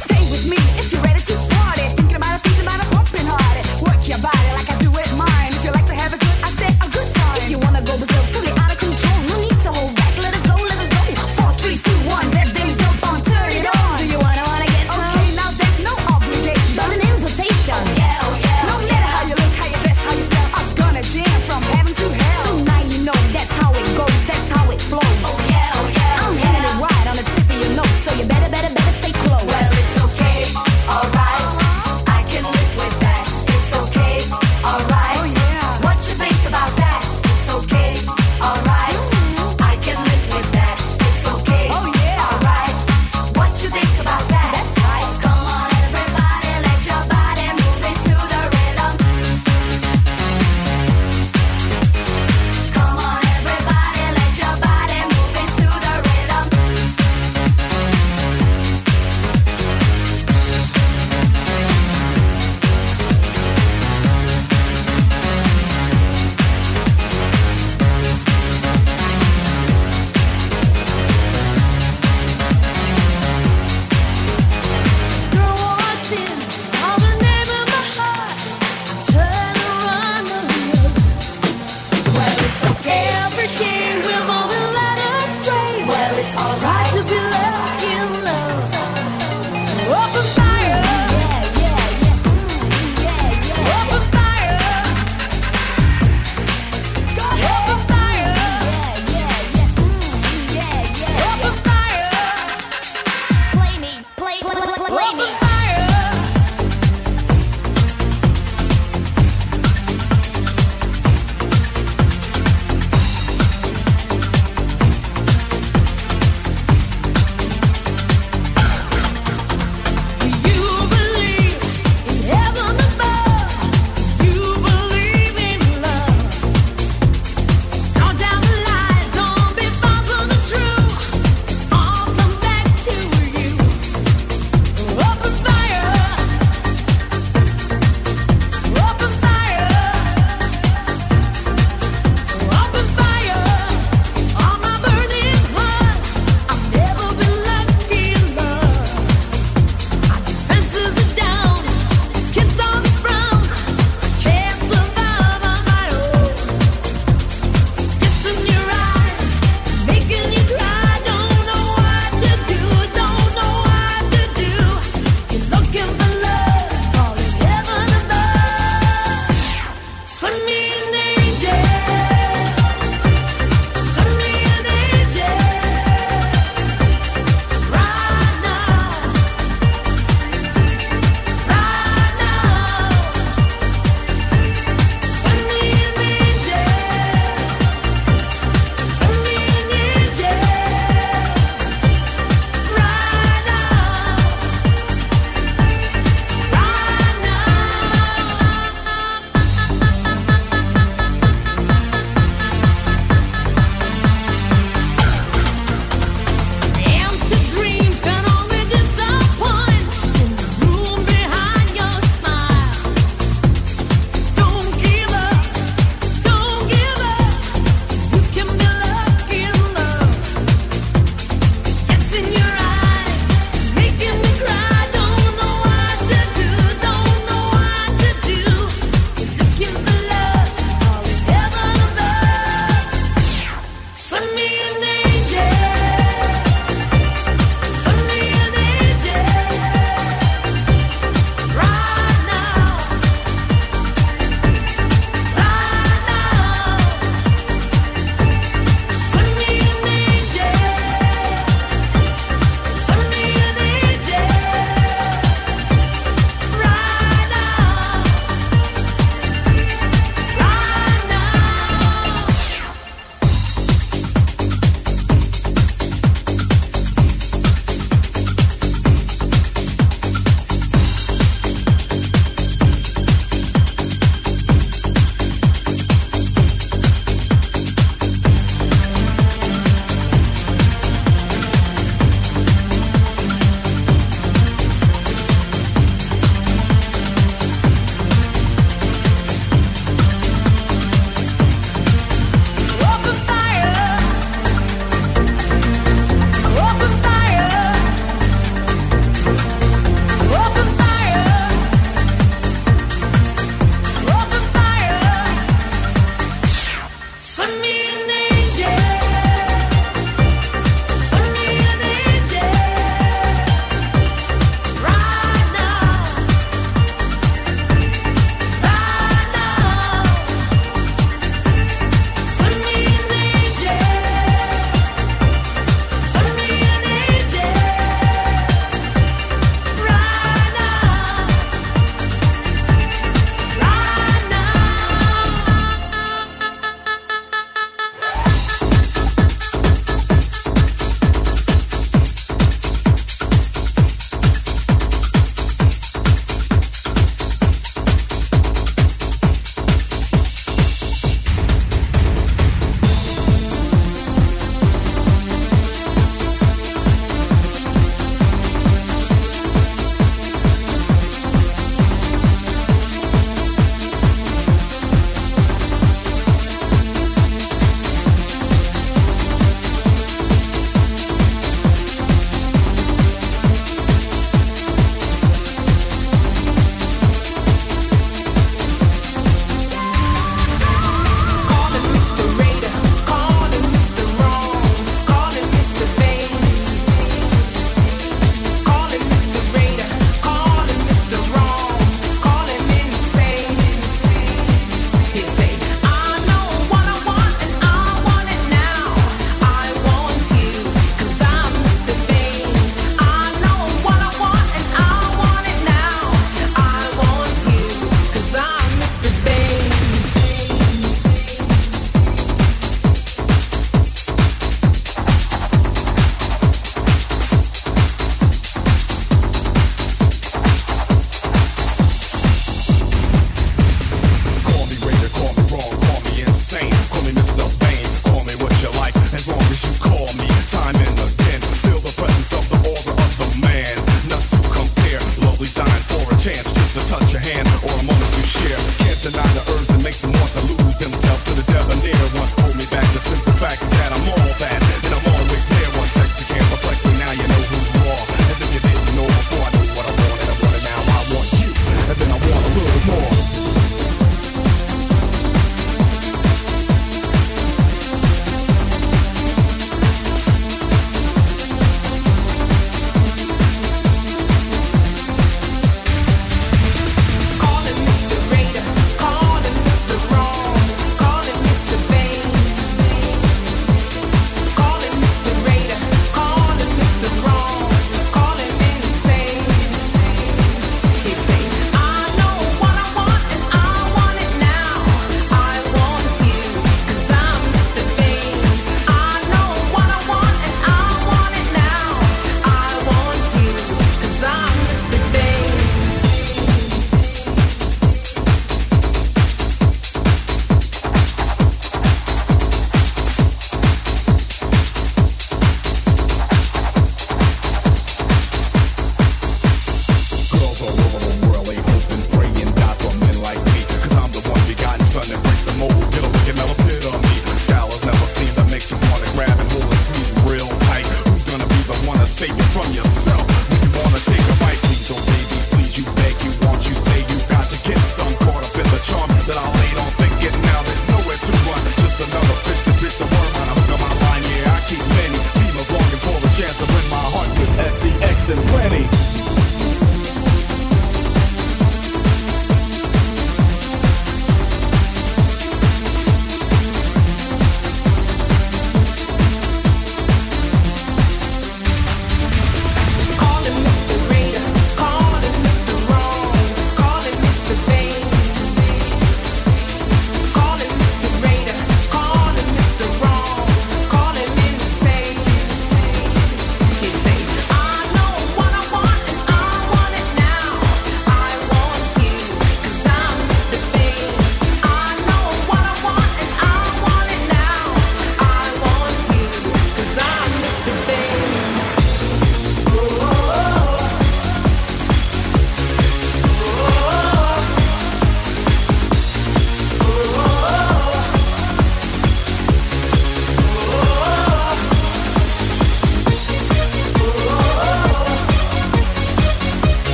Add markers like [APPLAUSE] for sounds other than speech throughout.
Stay with me if you're ready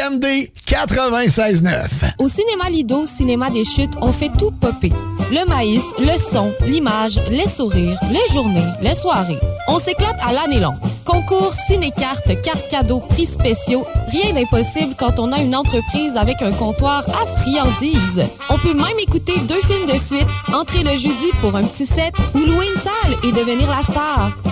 CJMD 96.9. Au cinéma Lido, cinéma des chutes, on fait tout popper. Le maïs, le son, l'image, les sourires, les journées, les soirées. On s'éclate à l'année longue. Concours, ciné-cartes, cartes cadeaux, prix spéciaux, rien d'impossible quand on a une entreprise avec un comptoir à friandises. On peut même écouter deux films de suite, entrer le jeudi pour un petit set ou louer une salle et devenir la star.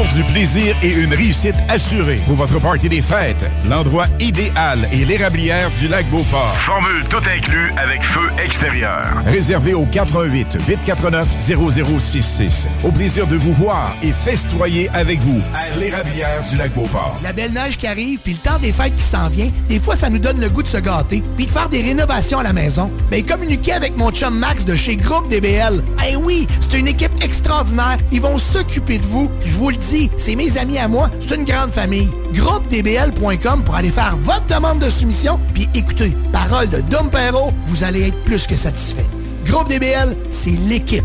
Pour du plaisir et une réussite assurée pour votre party des fêtes, l'endroit idéal est l'érablière du lac Beauport. Formule tout inclus avec feu extérieur. Réservé au 88 849 0066. Au plaisir de vous voir et festoyer avec vous à l'érablière du lac Beauport. La belle neige qui arrive, puis le temps des fêtes qui s'en vient, des fois, ça nous donne le goût de se gâter, puis de faire des rénovations à la maison. Ben, communiquez avec mon chum Max de chez Groupe DBL. Eh oui, c'est une équipe extraordinaire. Ils vont s'occuper de vous. Je vous le dis, c'est mes amis à moi. C'est une grande famille. GroupeDBL.com pour aller faire votre demande de soumission. Puis écoutez, parole de Dom Perrault, vous allez être plus que satisfait. Groupe DBL, c'est l'équipe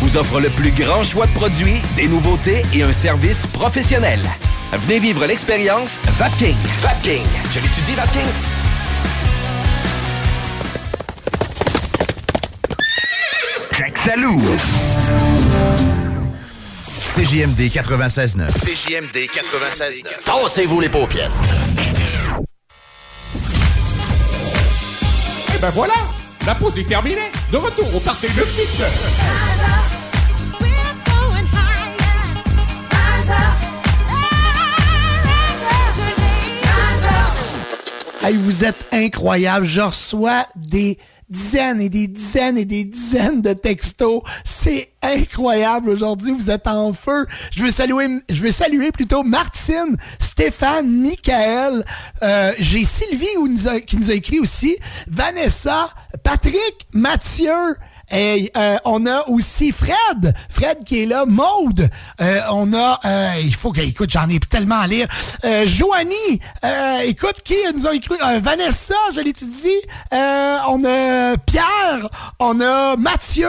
vous offre le plus grand choix de produits, des nouveautés et un service professionnel. Venez vivre l'expérience Vapking. Vapking. Je l'étudie, Vapking. Jack Salou. CJMD 96.9. CJMD 96.9. Tassez-vous les paupières. Et ben voilà, la pause est terminée. De retour au party de 6 Vous êtes incroyables. Je reçois des dizaines et des dizaines et des dizaines de textos. C'est incroyable aujourd'hui. Vous êtes en feu. Je veux saluer, je veux saluer plutôt Martine, Stéphane, Michael. Euh, J'ai Sylvie qui nous a écrit aussi. Vanessa, Patrick, Mathieu. Et euh, on a aussi Fred, Fred qui est là, Maude. Euh, on a, euh, il faut que, écoute, j'en ai tellement à lire. Euh, Joanie, euh, écoute, qui nous a écrit? Euh, Vanessa, je l'étudie. On a Pierre, on a Mathieu.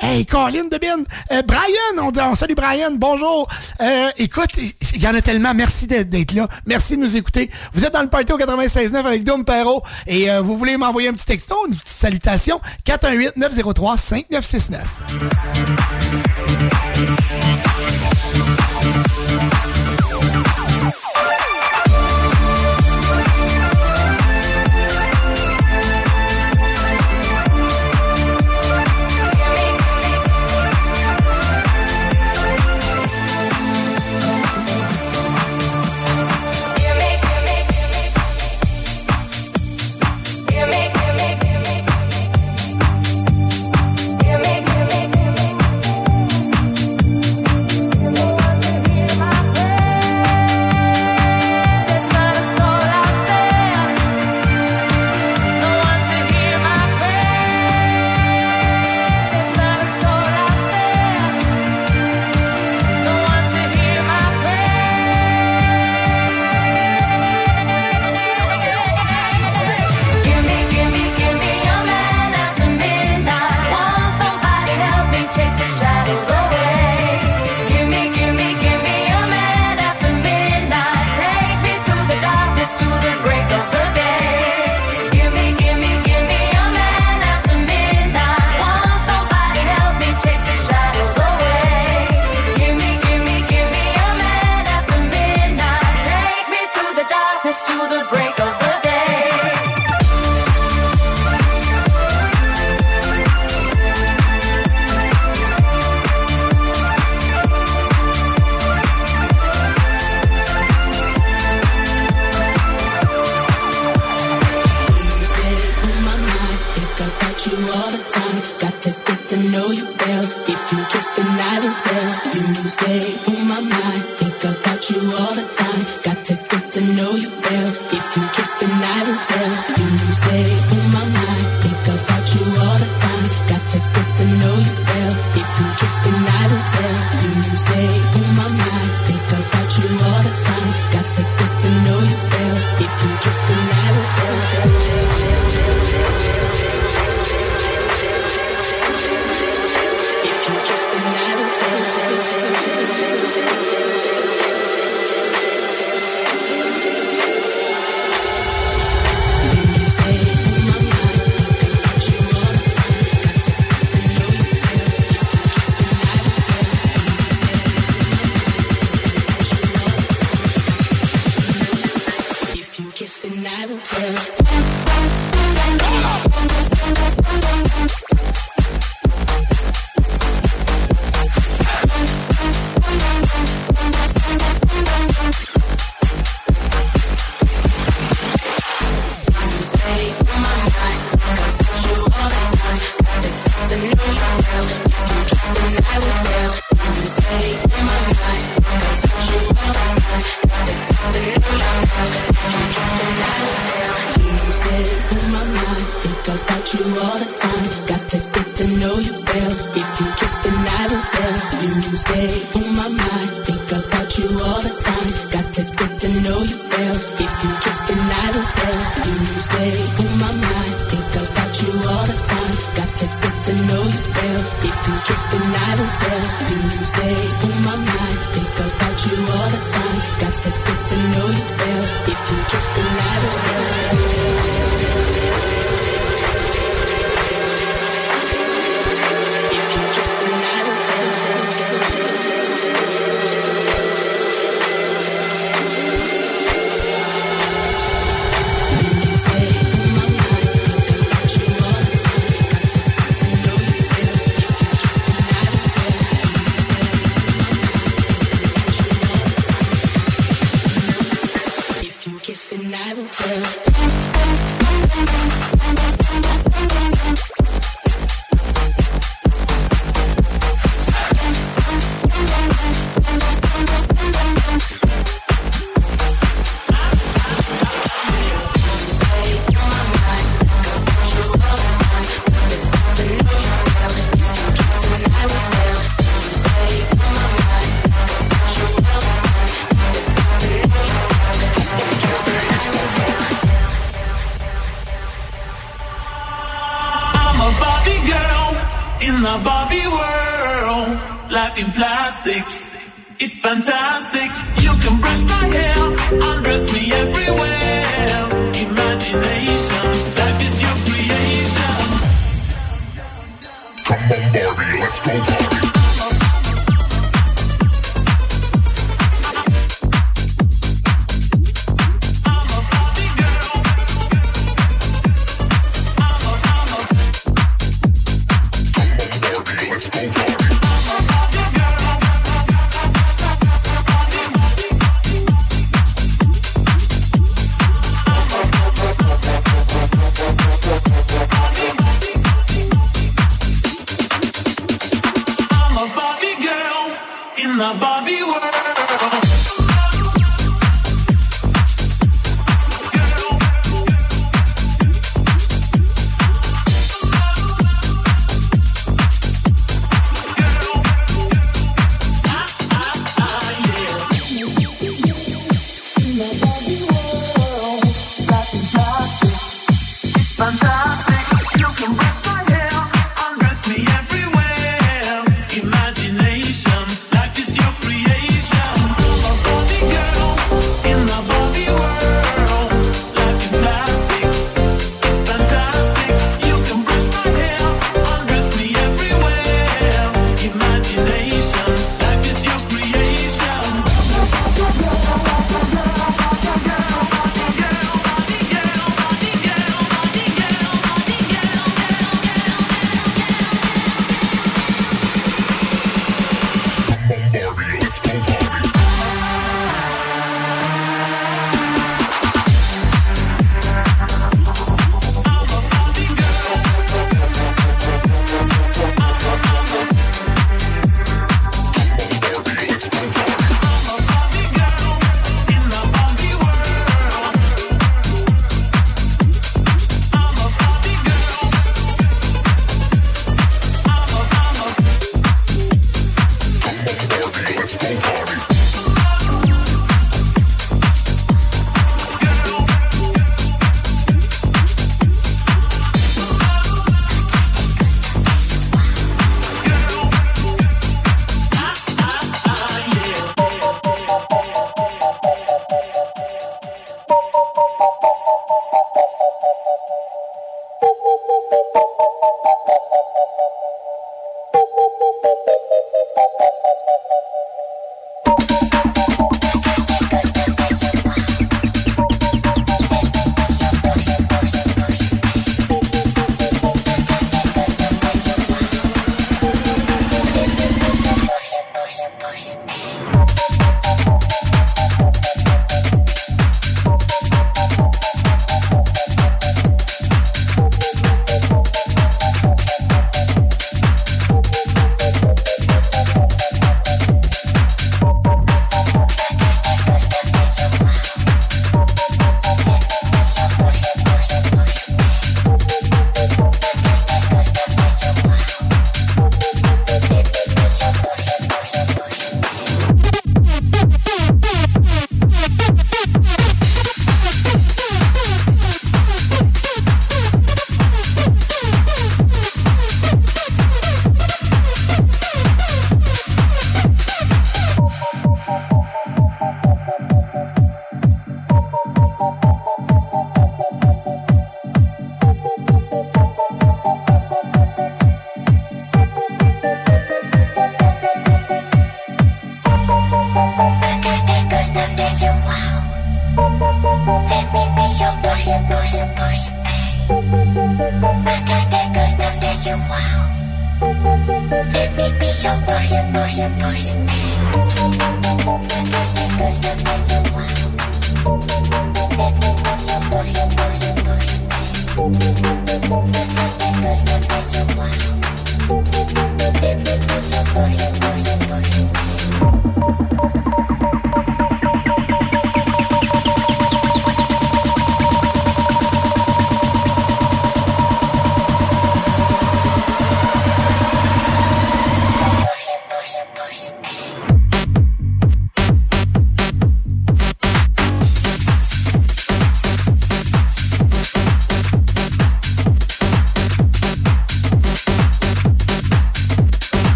Hey, Colin de Bin. Euh, Brian, on, on salue Brian, bonjour. Euh, écoute, il y en a tellement. Merci d'être d'être là. Merci de nous écouter. Vous êtes dans le party au 96.9 avec Dom Perrault et euh, vous voulez m'envoyer un petit texto, une petite salutation? 418-903-5969.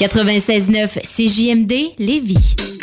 96.9 CJMD Lévis.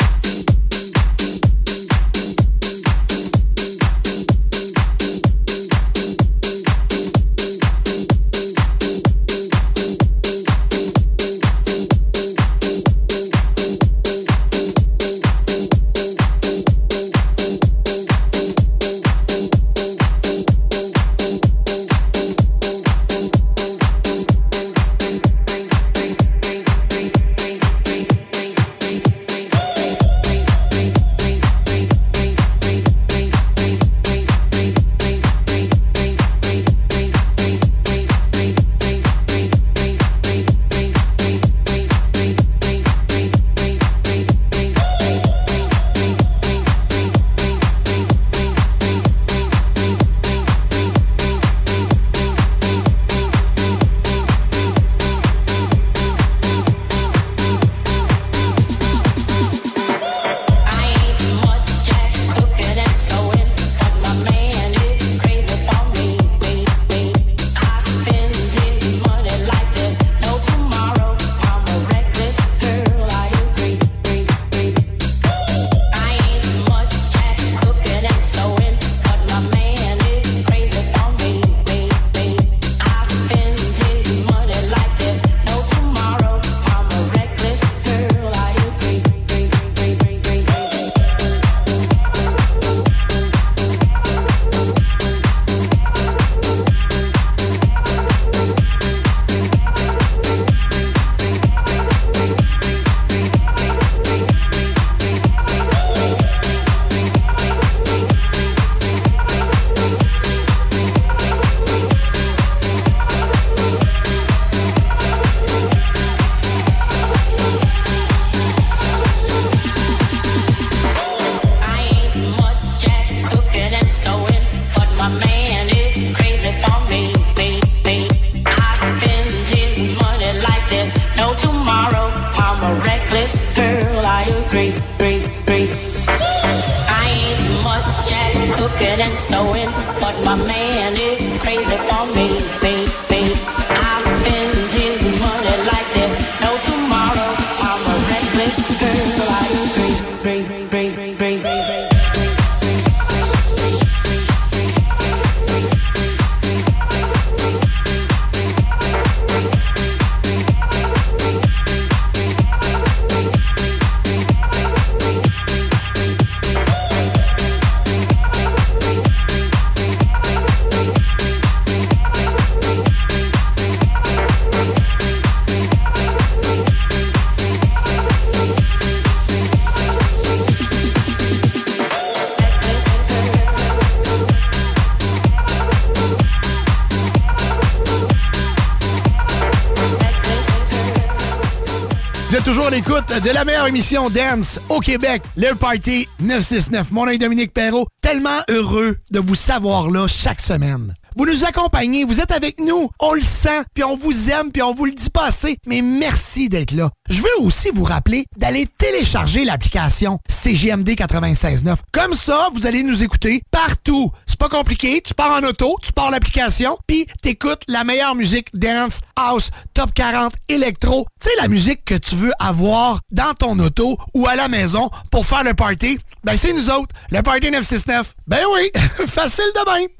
De la meilleure émission Dance au Québec, le Party 969. Mon nom est Dominique Perrault. Tellement heureux de vous savoir là chaque semaine. Vous nous accompagnez, vous êtes avec nous, on le sent, puis on vous aime, puis on vous le dit pas assez, mais merci d'être là. Je veux aussi vous rappeler d'aller télécharger l'application CGMD 96.9. Comme ça, vous allez nous écouter partout. C'est pas compliqué, tu pars en auto, tu pars l'application, puis t'écoutes la meilleure musique dance, house, top 40, électro. Sais, la musique que tu veux avoir dans ton auto ou à la maison pour faire le party, ben c'est nous autres, le Party 969. Ben oui, [LAUGHS] facile de même.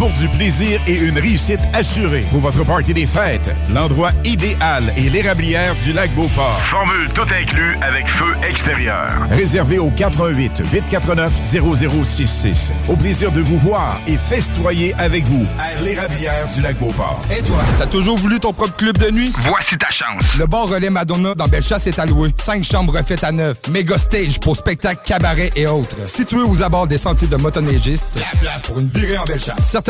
Pour du plaisir et une réussite assurée. Pour votre party des fêtes, l'endroit idéal est l'érablière du lac Beauport. Formule tout inclus avec feu extérieur. Réservé au 418 849 0066. Au plaisir de vous voir et festoyer avec vous à l'érablière du lac Beauport. Et toi, t'as toujours voulu ton propre club de nuit? Voici ta chance. Le bar Relais Madonna dans Bellechasse est alloué. Cinq chambres refaites à neuf. Méga stage pour spectacles, cabarets et autres. Situé aux abords des sentiers de motoneigistes. La place pour une virée en Bellechasse. Certaines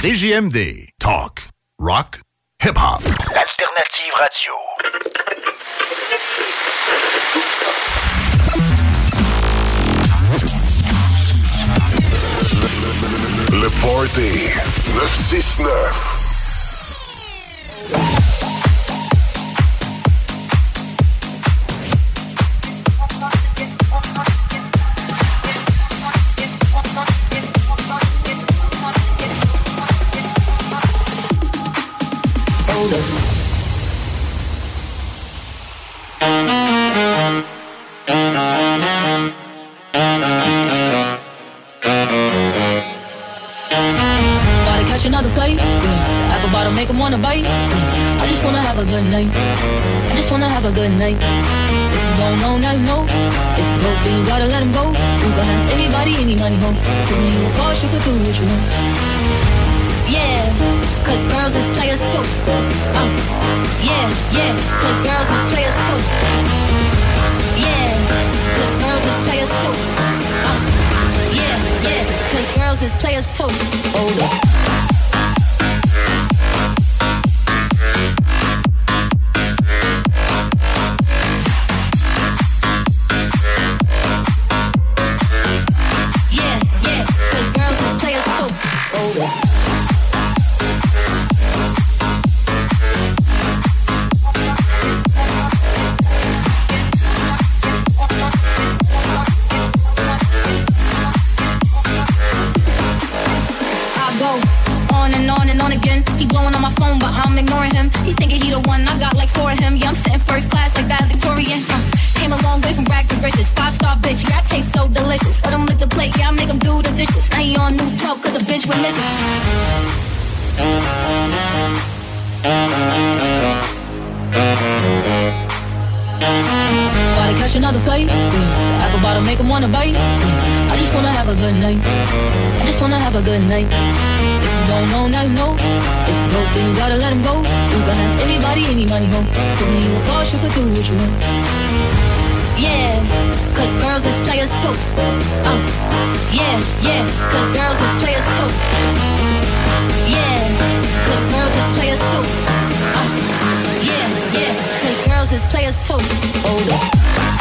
CJMD. Talk. Rock. Hip-hop. Alternative radio. Le Party 969. Bottom make 'em wanna bite. I just wanna have a good night. I just wanna have a good night. Don't know, now you know. If you broke, then you gotta let him go. You can have anybody, any money, ho. Cause when a boss, you could do what you want. Yeah, cause girls is players too. Uh, yeah, yeah, cause girls is players too. Yeah, cause girls is players too. Uh, yeah, yeah, cause girls is players too. Hold ignoring him. He thinking he the one, I got like four of him. Yeah, I'm sitting first class like that Victorian. Uh, came a long way from rag to riches. Five star bitch, yeah, I taste so delicious. Let him lick the plate, yeah, I make him do the dishes. Now he on news 12 cause a bitch misses. About to catch another fight. Yeah. Apple bottom make him wanna bite. Yeah. I just wanna have a good night. I just wanna have a good night. If you don't know. If broke, then you gotta let him go. You can have anybody, any money, ho. Cause when you a boss, you could do what you want. Yeah, cause girls is players too. Uh, yeah, yeah, cause girls is players too. Yeah, cause girls is players too. Uh, yeah, yeah, cause girls is players too. Hold up.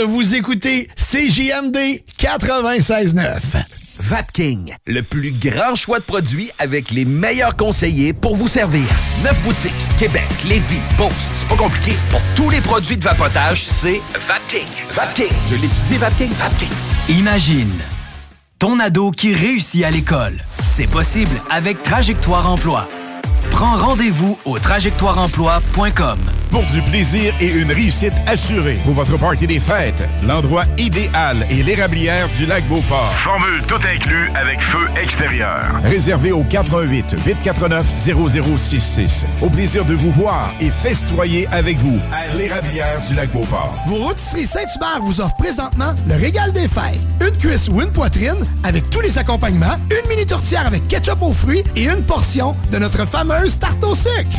Vous écoutez CJMD 96.9. Vapking, le plus grand choix de produits avec les meilleurs conseillers pour vous servir. Neuf boutiques, Québec, Lévis, Beauce, c'est pas compliqué. Pour tous les produits de vapotage, c'est Vapking. Vapking, je l'étudie, Vapking, Vapking. Imagine ton ado qui réussit à l'école. C'est possible avec Trajectoire Emploi. Prends rendez-vous au trajectoireemploi.com. Pour du plaisir et une réussite assurée. Pour votre party des fêtes, l'endroit idéal est l'érablière du lac Beauport. Formule tout inclus avec feu extérieur. Réservé au 418 849 0066. Au plaisir de vous voir et festoyer avec vous à l'érablière du lac Beauport. Vos rôtisseries Saint-Hubert vous offrent présentement le régal des fêtes. Une cuisse ou une poitrine avec tous les accompagnements, une mini tourtière avec ketchup aux fruits et une portion de notre fameuse tarte au sucre.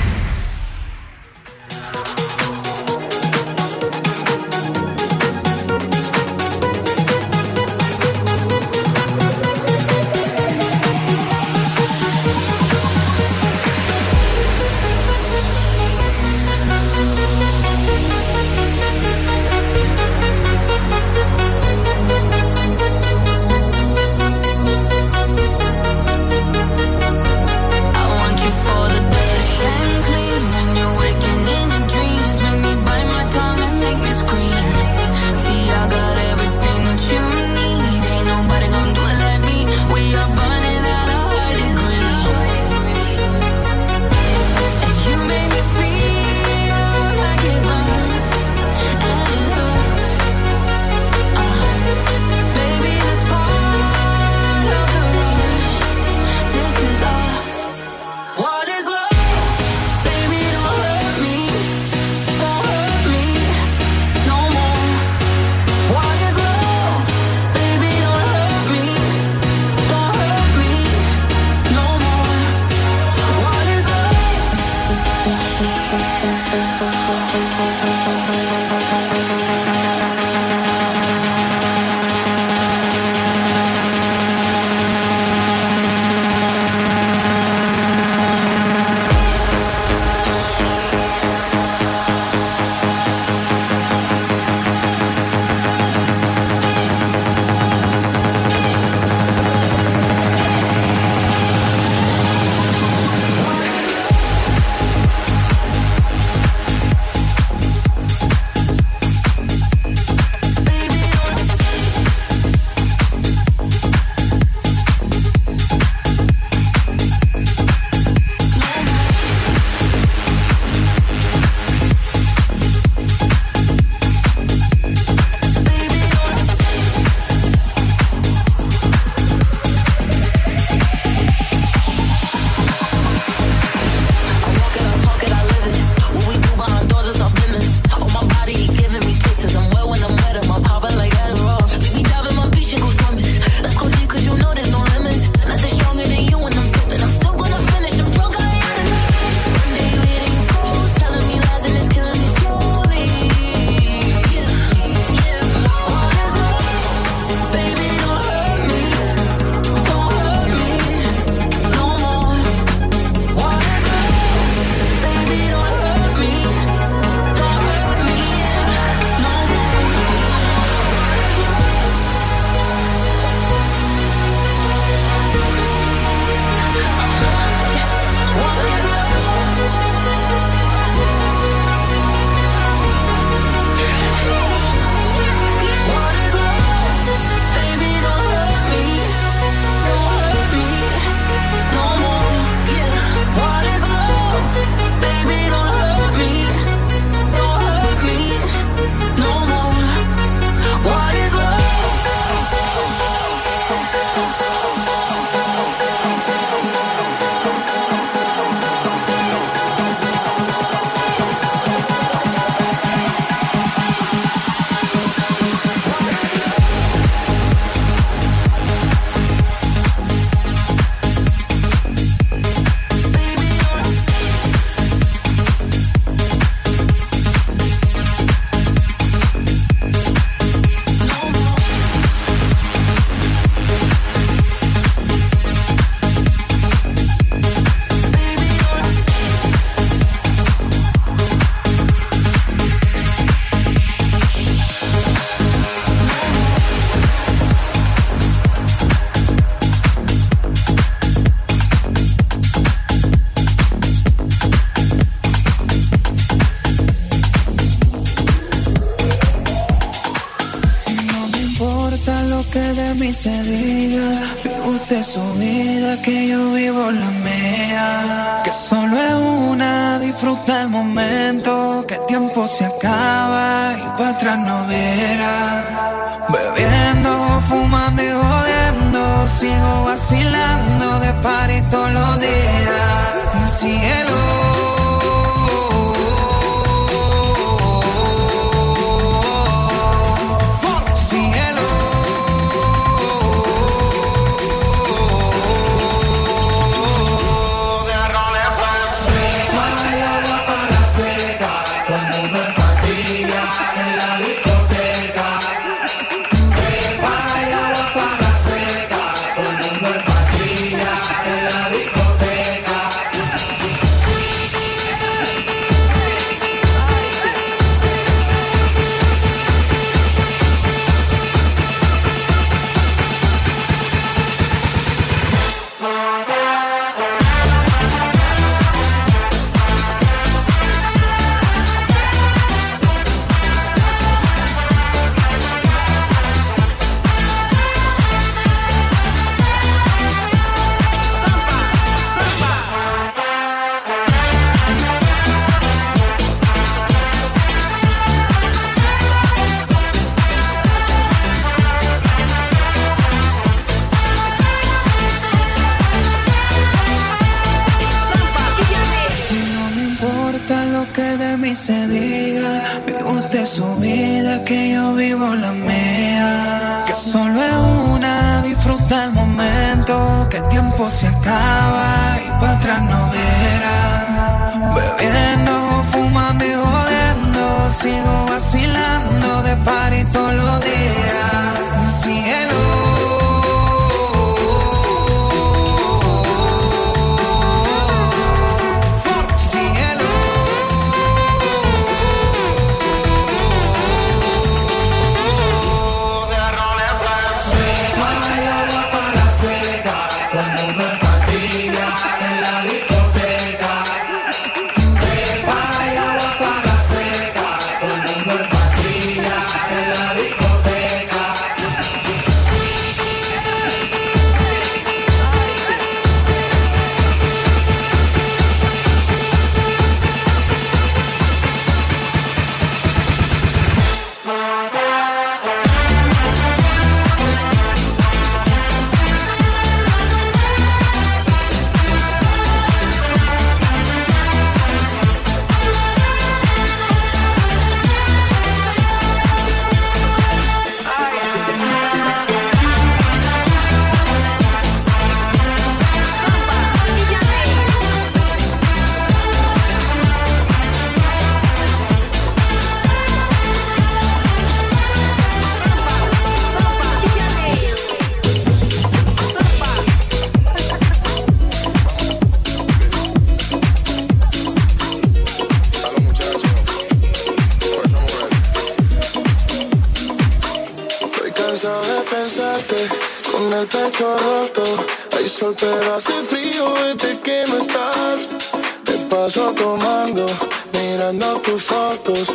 tomando, mirando tus fotos,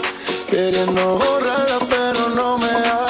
queriendo borrarla pero no me da.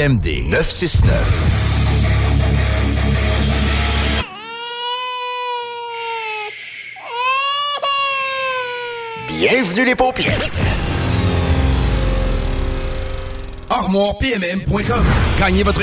CJMD 969. Bienvenue les paupières. ArmoirePMM.com. Gagnez votre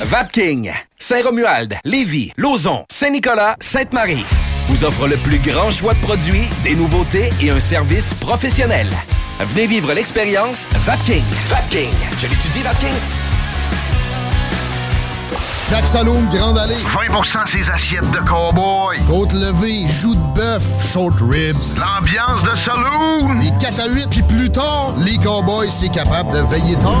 Vapking, Saint-Romuald, Lévis, Lauson, Saint-Nicolas, Sainte-Marie vous offre le plus grand choix de produits, des nouveautés et un service professionnel. Venez vivre l'expérience Vapking. Vapking. Je l'étudie, Vapking. Jacques Saloon, Grande Allée. 20% ses assiettes de cowboy. Côte levée, joues de bœuf, short ribs. L'ambiance de saloon. Les 4 à 8, puis plus tard, les cowboys, c'est capable de veiller tard.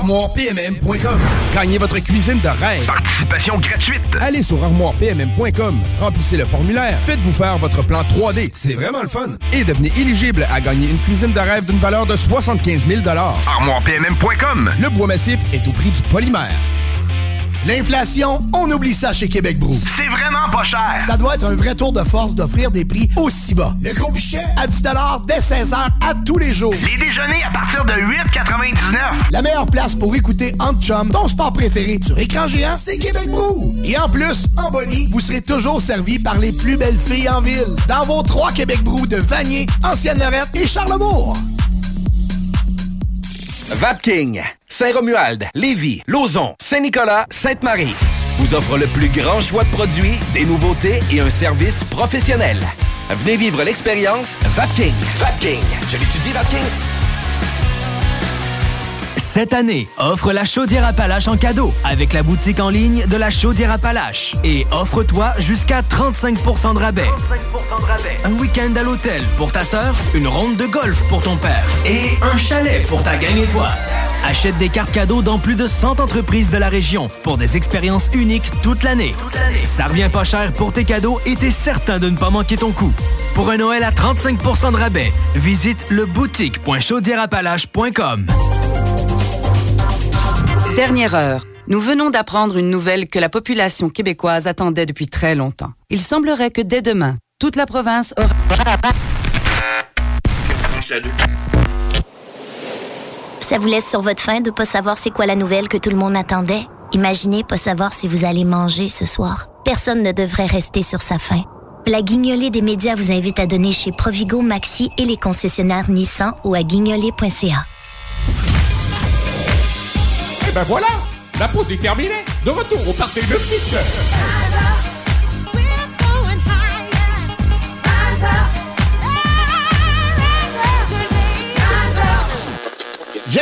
ArmoirePMM.com. Gagnez votre cuisine de rêve. Participation gratuite. Allez sur ArmoirePMM.com. Remplissez le formulaire. Faites-vous faire votre plan 3D. C'est vraiment le fun. Et devenez éligible à gagner une cuisine de rêve d'une valeur de 75 000 ArmoirePMM.com. Le bois massif est au prix du polymère. L'inflation, on oublie ça chez Québec Brou. C'est vraiment pas cher. Ça doit être un vrai tour de force d'offrir des prix aussi bas. Le gros pichet à 10 dès 16h à tous les jours. Les déjeuners à partir de 8,99. La meilleure place pour écouter Entre Chum, ton sport préféré sur écran géant, c'est Québec Brou. Et en plus, en bonnie, vous serez toujours servi par les plus belles filles en ville. Dans vos trois Québec Brou de Vanier, Ancienne-Lorette et Charlebourg. Vapking, Saint-Romuald, Lévis, Lauson, Saint-Nicolas, Sainte-Marie vous offre le plus grand choix de produits, des nouveautés et un service professionnel. Venez vivre l'expérience Vapking. Vapking. Je l'étudie, Vapking. Cette année, offre la chaudière Appalache en cadeau avec la boutique en ligne de la chaudière Appalache. Et offre-toi jusqu'à 35% de rabais. Un week-end à l'hôtel pour ta sœur, une ronde de golf pour ton père et un chalet pour ta gang et toi. Achète des cartes cadeaux dans plus de 100 entreprises de la région pour des expériences uniques toute l'année. Ça revient pas cher pour tes cadeaux et t'es certain de ne pas manquer ton coup. Pour un Noël à 35% de rabais, visite le boutique.chaudierapalache.com. Dernière heure. Nous venons d'apprendre une nouvelle que la population québécoise attendait depuis très longtemps. Il semblerait que dès demain, toute la province aura... Ça vous laisse sur votre faim de pas savoir c'est quoi la nouvelle que tout le monde attendait? Imaginez pas savoir si vous allez manger ce soir. Personne ne devrait rester sur sa faim. La guignolée des médias vous invite à donner chez Provigo, Maxi et les concessionnaires Nissan ou à guignolée.ca. Et ben voilà, la pause est terminée. De retour au party de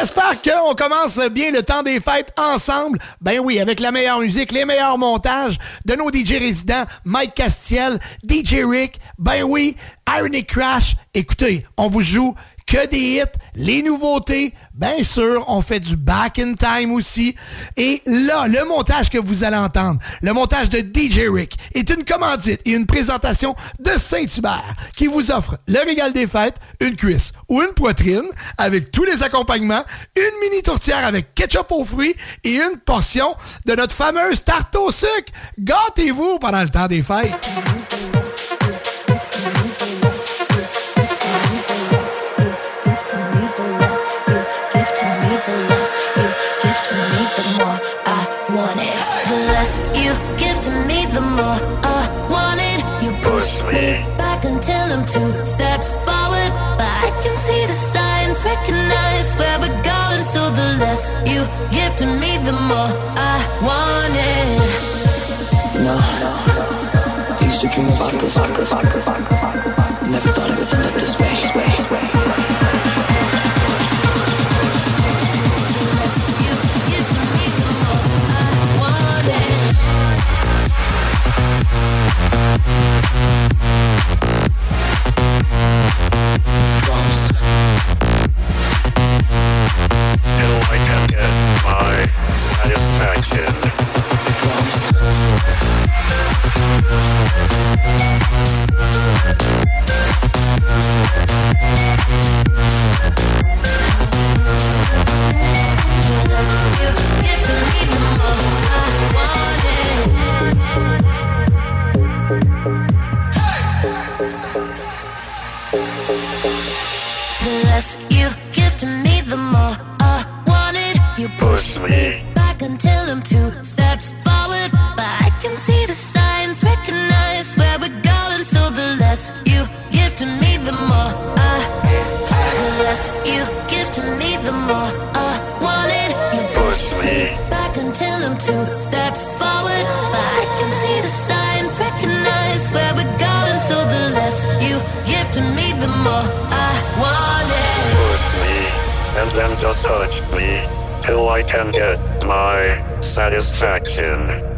J'espère qu'on commence bien le temps des fêtes ensemble. Ben oui, avec la meilleure musique, les meilleurs montages de nos DJ résidents, Mike Castiel, DJ Rick, ben oui, Irony Crash. Écoutez, on vous joue que des hits, les nouveautés, bien sûr, on fait du back in time aussi. Et là, le montage que vous allez entendre, le montage de DJ Rick, est une commandite et une présentation de Saint-Hubert qui vous offre le régal des fêtes, une cuisse ou une poitrine avec tous les accompagnements, une mini tourtière avec ketchup aux fruits et une portion de notre fameuse tarte au sucre. Gâtez-vous pendant le temps des fêtes. I'm two steps forward. But I can see the signs, recognize where we're going. So the less you give to me, the more I want it. Know, I used to dream about this. satisfaction. Drops. Push me back until I'm two steps forward. But I can see the signs, recognize where we're going. So the less you give to me, the more I. The less you give to me, the more I want it. Push me two steps forward. But I can see the signs, recognize where we're going. So the less you give to me, the more I want it. Push me, and then just touch me, till I can get my satisfaction.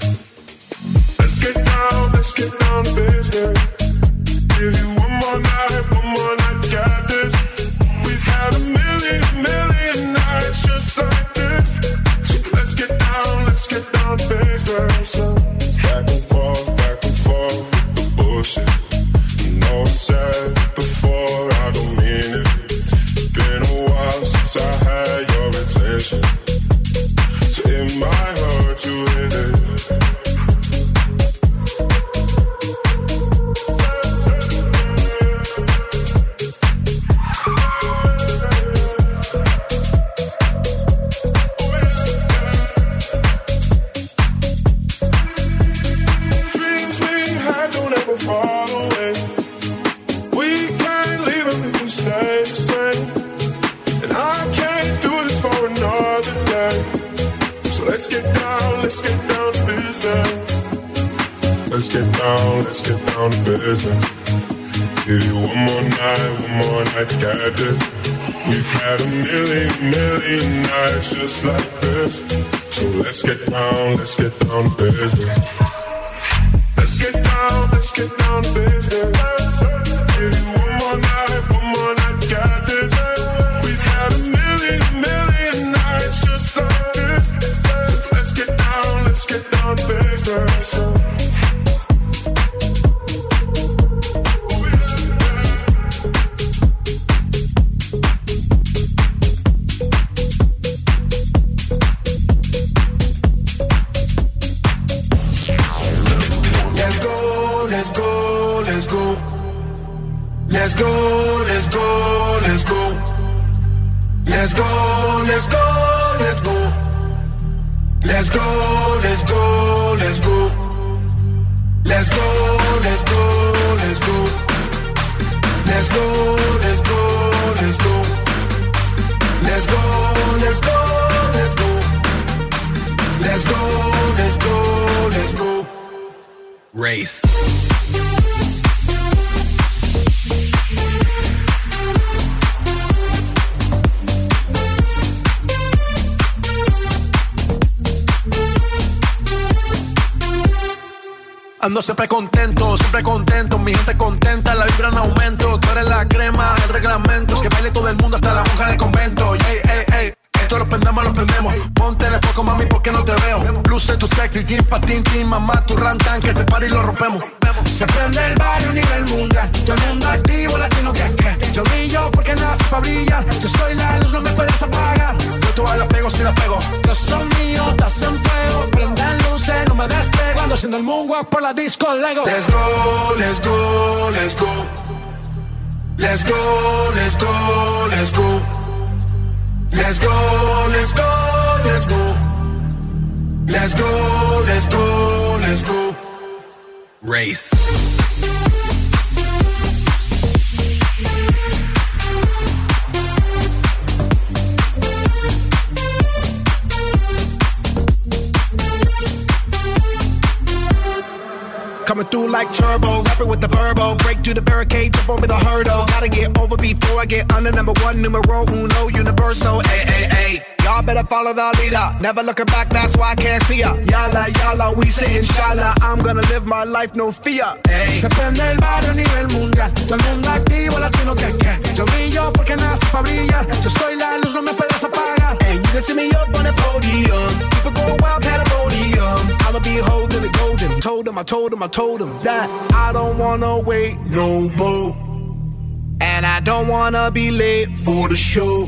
Never looking back, that's why I can't see ya. Yala, yala, we say inshallah. I'm gonna live my life, no fear. Se prende el barrio a nivel mundial. Todo el mundo activo, latino que que. Yo brillo porque nace para brillar. Yo soy la luz, no me puedes apagar. And you can see me up on the podium. People go wild, podium. I'ma be holding the golden. Told him, I told him, I told him that I don't wanna wait no more. And I don't wanna be late for the show.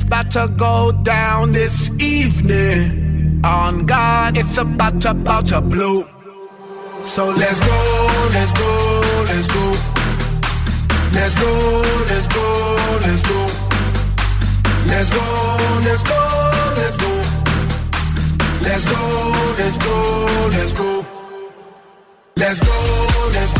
It's about to go down this evening. On God, it's about to, about to blow. So let's go, let's go, let's go. Let's go, let's go, let's go. Let's go, let's go, let's go. Let's go, let's go, let's go. Let's go, let's go.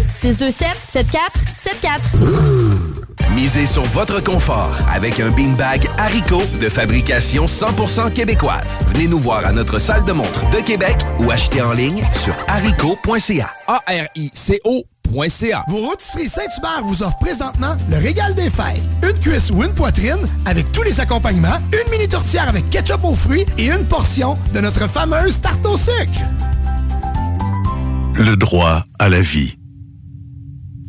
627 7474. Misez sur votre confort avec un beanbag Haricot de fabrication 100% québécoise. Venez nous voir à notre salle de montre de Québec ou achetez en ligne sur haricot.ca. A-R-I-C-O.ca. Vos rôtisseries Saint-Hubert vous offrent présentement le régal des fêtes. Une cuisse ou une poitrine avec tous les accompagnements, une mini tourtière avec ketchup aux fruits et une portion de notre fameuse tarte au sucre. Le droit à la vie.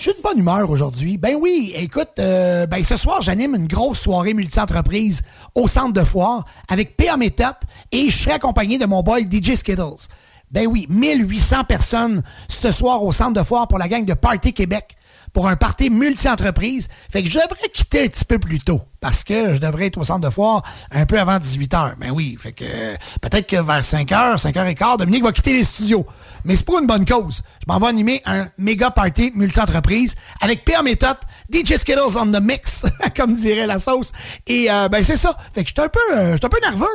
Je suis de bonne humeur aujourd'hui. Ben oui, écoute, euh, ben ce soir, j'anime une grosse soirée multi-entreprise au centre de foire avec PA Méthode et je serai accompagné de mon boy DJ Skittles. Ben oui, 1800 personnes ce soir au centre de foire pour la gang de Party Québec pour un party multi-entreprise. Fait que je devrais quitter un petit peu plus tôt parce que je devrais être au centre de foire un peu avant 18 h. Ben oui, fait que euh, peut-être que vers 5 h, 5 h 15, Dominique va quitter les studios. Mais c'est pour une bonne cause. Je m'en vais animer un méga party multi-entreprise avec Pierre Méthode, DJ Skittles on the mix, [LAUGHS] comme dirait la sauce. Et euh, ben c'est ça. Fait que je suis un euh, j'étais un peu nerveux.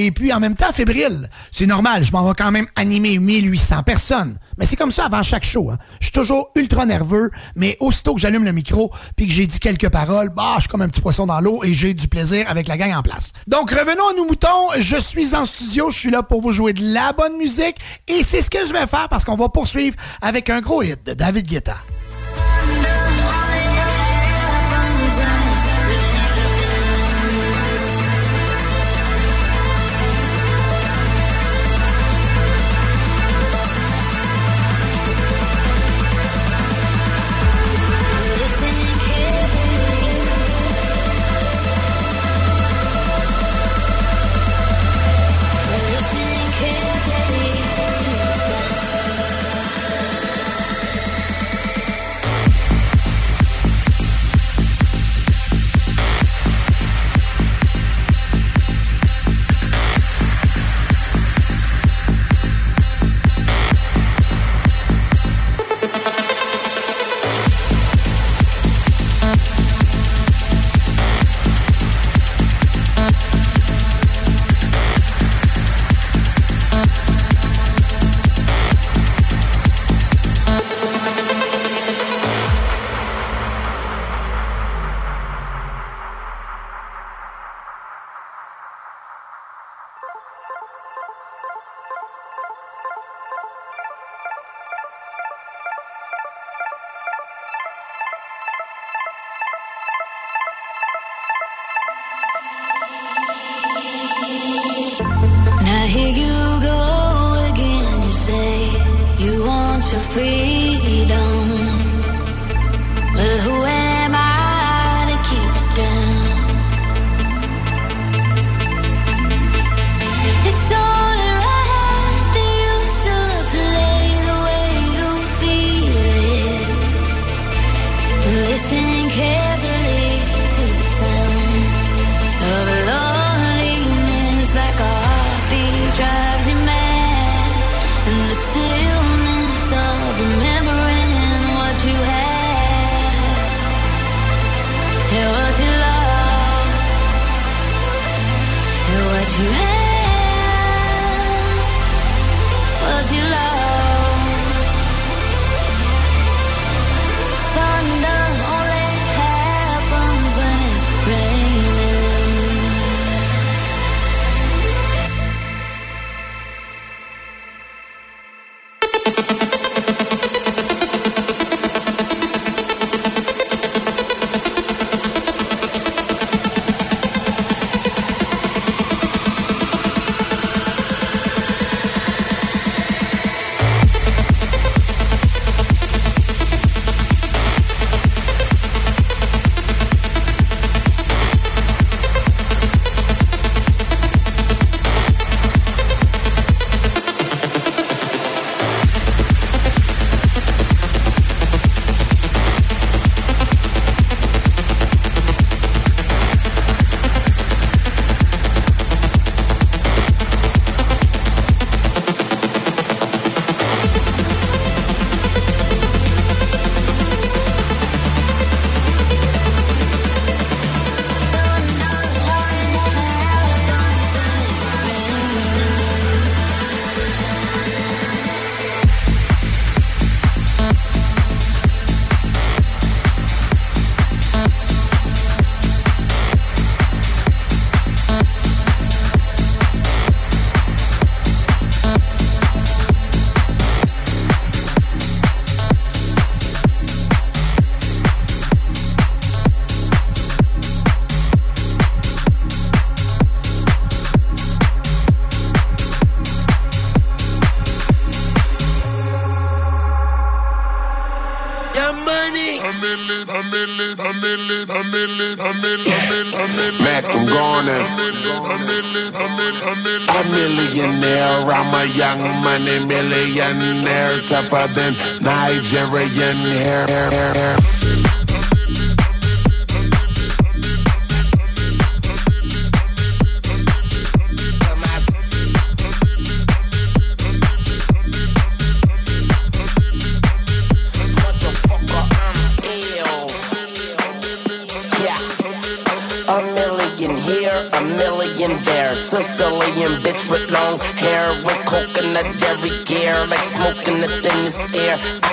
Et puis en même temps fébrile. C'est normal, je m'en vais quand même animer 1800 personnes. Mais c'est comme ça avant chaque show. hein. Je suis toujours ultra nerveux, mais aussitôt que j'allume le micro puis que j'ai dit quelques paroles, bah, je suis comme un petit poisson dans l'eau et j'ai du plaisir avec la gang en place. Donc revenons à nos moutons. Je suis en studio, je suis là pour vous jouer de la bonne musique et c'est ce que je vais faire parce qu'on va poursuivre avec un gros hit de David Guetta. a young money millionaire, tougher than Nigerian hair. hair, hair. Yeah.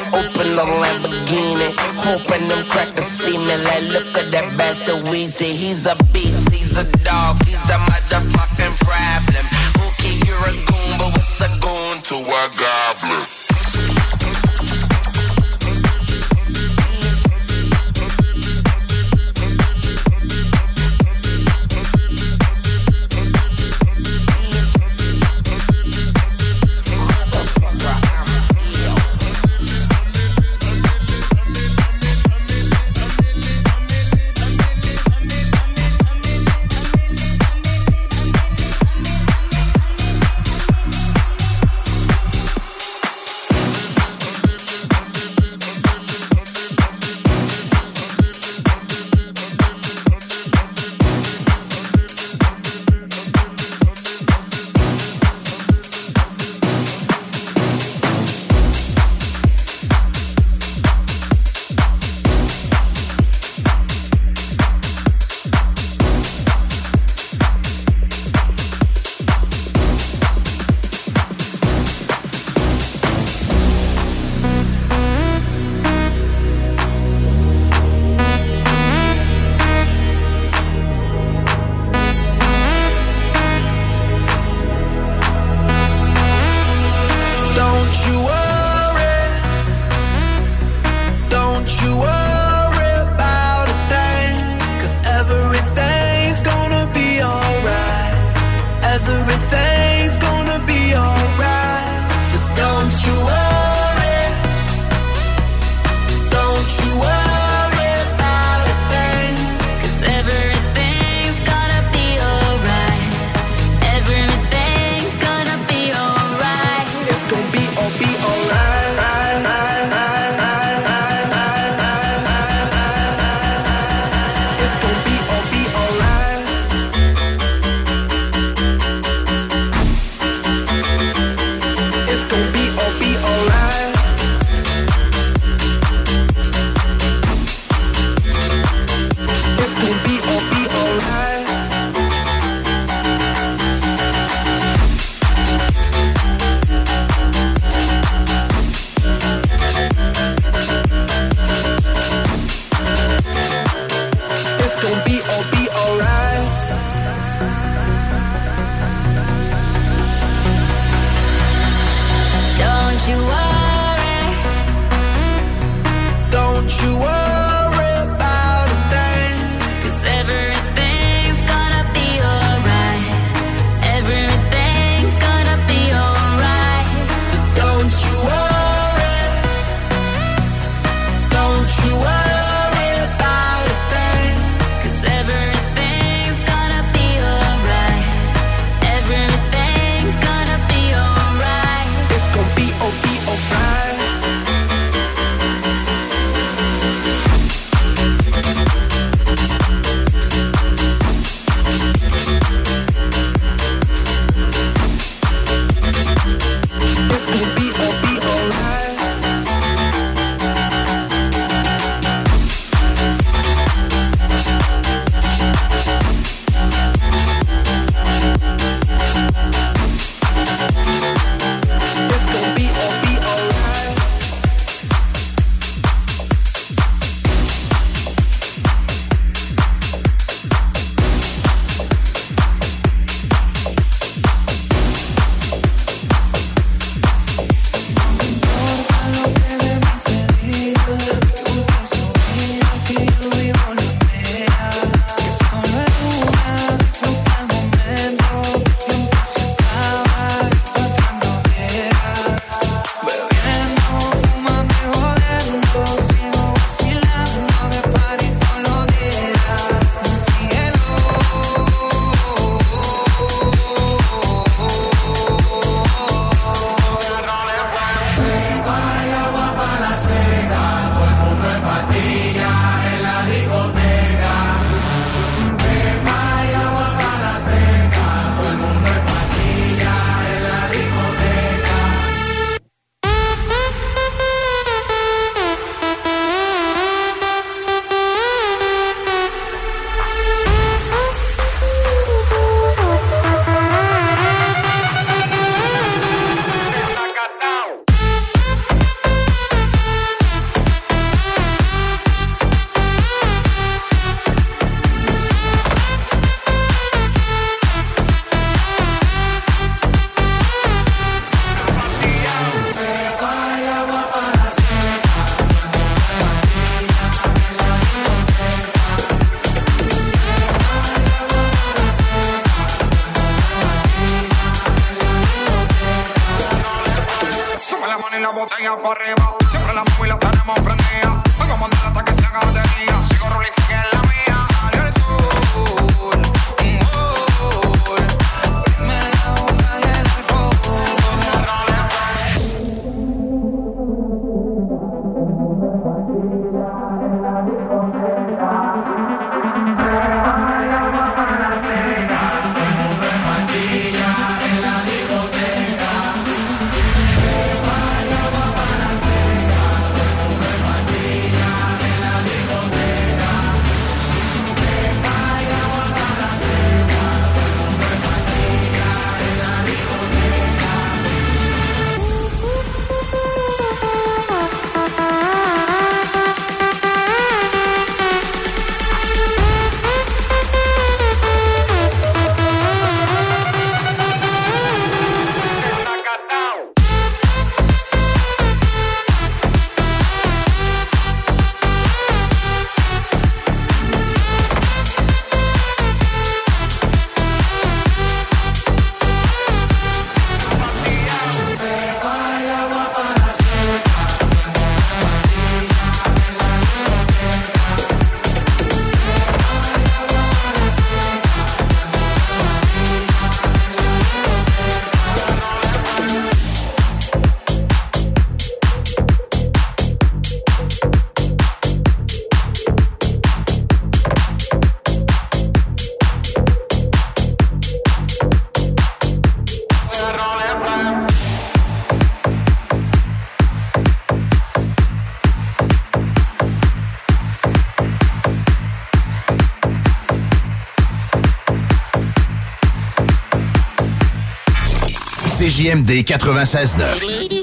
CJMD 96.9.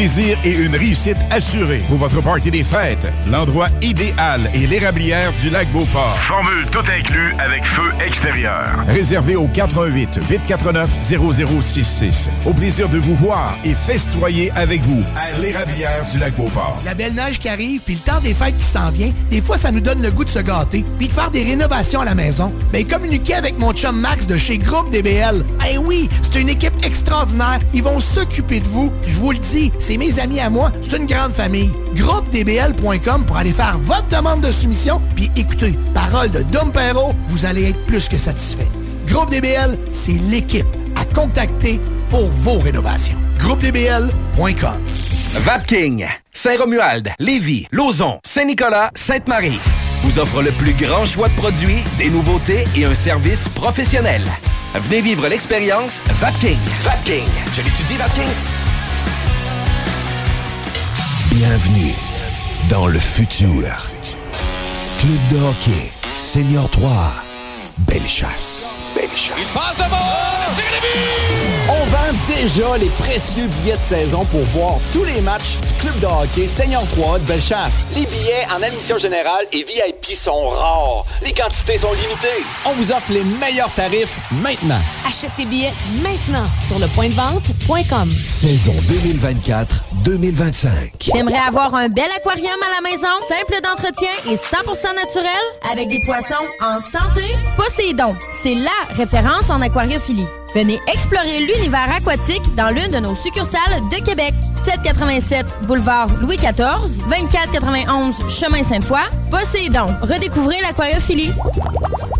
plaisir et une réussite assurée pour votre party des fêtes, l'endroit idéal est l'érablière du lac Beauport. Formule tout inclus avec feu extérieur. Réservé au 88 849 0066. Au plaisir de vous voir et festoyer avec vous à l'érablière du lac Beauport. La belle neige qui arrive, puis le temps des fêtes qui s'en vient, des fois, ça nous donne le goût de se gâter, puis de faire des rénovations à la maison. Ben, communiquez avec mon chum Max de chez Groupe DBL. Eh oui, c'est une équipe extraordinaire. Ils vont s'occuper de vous. Je vous le dis, c'est mes amis à moi. C'est une grande famille. GroupeDBL.com pour aller faire votre demande de soumission, puis écoutez, parole de Dom Perrault, vous allez être plus que satisfait. Groupe DBL, c'est l'équipe à contacter pour vos rénovations. GroupeDBL.com. Vapking, Saint-Romuald, Lévis, Lauson, Saint-Nicolas, Sainte-Marie vous offre le plus grand choix de produits, des nouveautés et un service professionnel. Venez vivre l'expérience Vapking. Vapking. Je l'étudie, Vapking. Bienvenue dans le futur. Club de hockey, Senior 3, Belle chasse. Belle chasse. Il passe de On vend déjà les précieux billets de saison pour voir tous les matchs du club de hockey Seigneur 3 de Bellechasse. Les billets en admission générale et VIP sont rares. Les quantités sont limitées. On vous offre les meilleurs tarifs maintenant. Achète tes billets maintenant sur le point de vente.com. Saison 2024-2025. T'aimerais avoir un bel aquarium à la maison, simple d'entretien et 100% naturel, avec des poissons en santé? Poséidon, c'est la référence en aquariophilie. Venez explorer l'univers aquatique dans l'une de nos succursales de Québec. 787 boulevard Louis XIV, 2491 chemin Sainte-Foy. Poséidon, redécouvrez l'aquariophilie.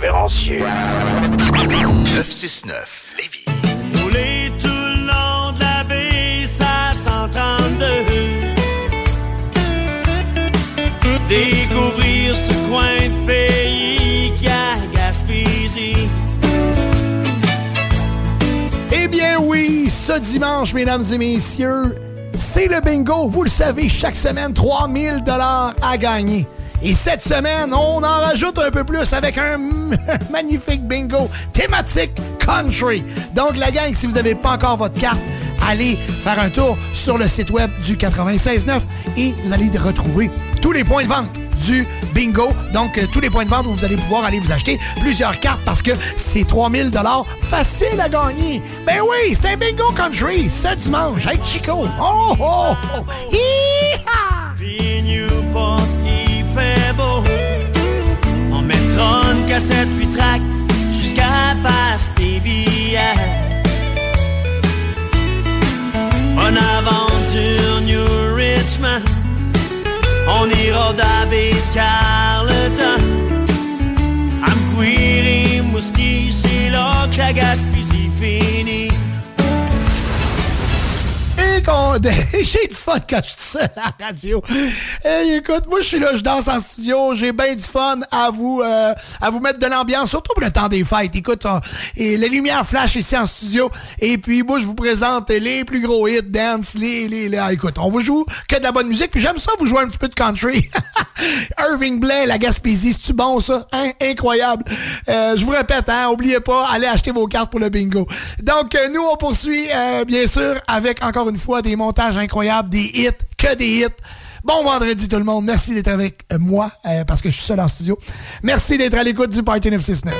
Beyond irrévérencieux. 969 Lévis. Rouler tout le long de la baie, ça 132. Découvrir ce coin de pays qui a Gaspésie. Eh bien oui, ce dimanche, mesdames et messieurs, c'est le bingo. Vous le savez, chaque semaine, 3000 dollars à gagner. Et cette semaine, on en rajoute un peu plus avec un [LAUGHS] magnifique bingo thématique country. Donc, la gang, si vous n'avez pas encore votre carte, allez faire un tour sur le site web du 96.9 et vous allez retrouver tous les points de vente du bingo. Donc, euh, tous les points de vente où vous allez pouvoir aller vous acheter plusieurs cartes parce que c'est 3000 dollars facile à gagner. Ben oui, c'est un bingo country ce dimanche avec Chico. Oh, oh, oh. Cassette puis track jusqu'à passe tes billets. On aventure New Richmond. On ira David Carleton. Amquiri, Mouski, c'est là que la Gaspésie finit. [LAUGHS] J'ai du fun quand je suis seul à la radio. Hey, écoute, moi, je suis là, je danse en studio. J'ai bien du fun à vous, euh, à vous mettre de l'ambiance, surtout pour le temps des fêtes. Écoute, et les lumières flashent ici en studio. Et puis, moi, je vous présente les plus gros hits dance. Les, les, les- ah, écoute, on vous joue que de la bonne musique. Puis j'aime ça, vous jouer un petit peu de country. [LAUGHS] Irving Blais, la Gaspésie, c'est-tu bon, ça? Hein? Incroyable. Euh, je vous répète, hein, oubliez pas, allez acheter vos cartes pour le bingo. Donc, euh, nous, on poursuit, bien sûr, avec, encore une fois, des montages incroyables, des hits, que des hits. Bon vendredi tout le monde. Merci d'être avec euh, moi, euh, parce que je suis seul en studio. Merci d'être à l'écoute du Party 969.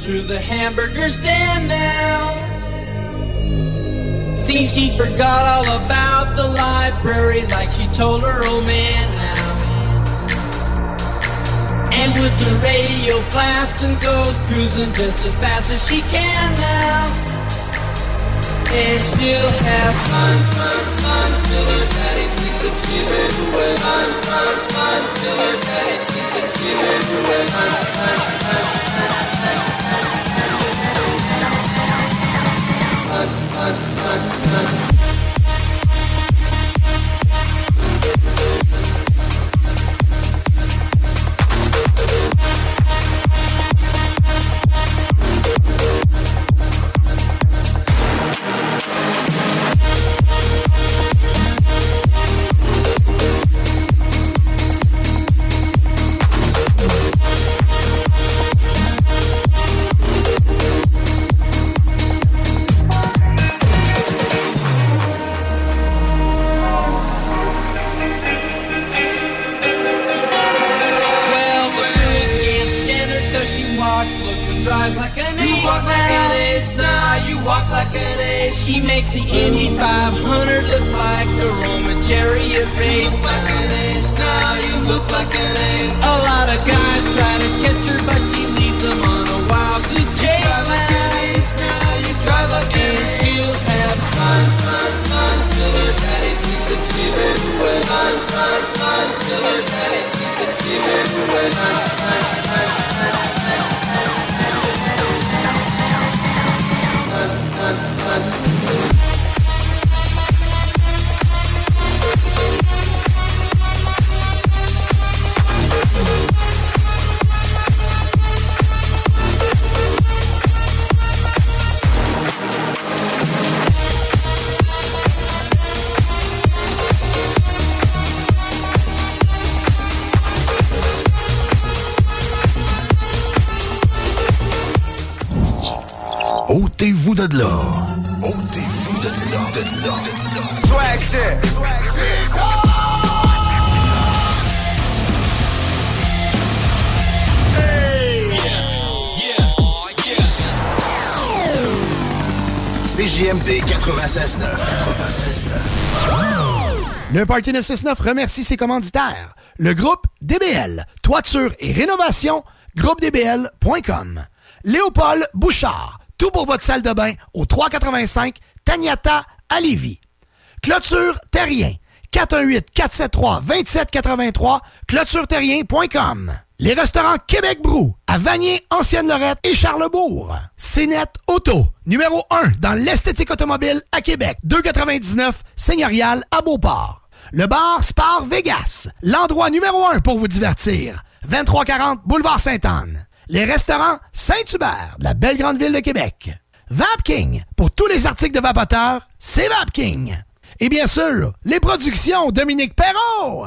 Through the hamburger Party 969 remercie ses commanditaires. Le groupe DBL, toiture et rénovation, groupedbl.com. Léopold Bouchard, tout pour votre salle de bain au 385 Tagnata à Lévis. Clôture Terrien, 418-473-2783, clôtureterrien.com. Les restaurants Québec Brou, à Vanier, Ancienne-Lorette et Charlebourg. CNET Auto, numéro 1 dans l'esthétique automobile à Québec, 299 Seigneurial à Beauport. Le bar Spar Vegas, l'endroit numéro 1 pour vous divertir. 2340 Boulevard Sainte-Anne. Les restaurants Saint-Hubert, de la belle grande ville de Québec. Vapking, pour tous les articles de vapoteurs, c'est Vapking. Et bien sûr, les productions Dominique Perrault.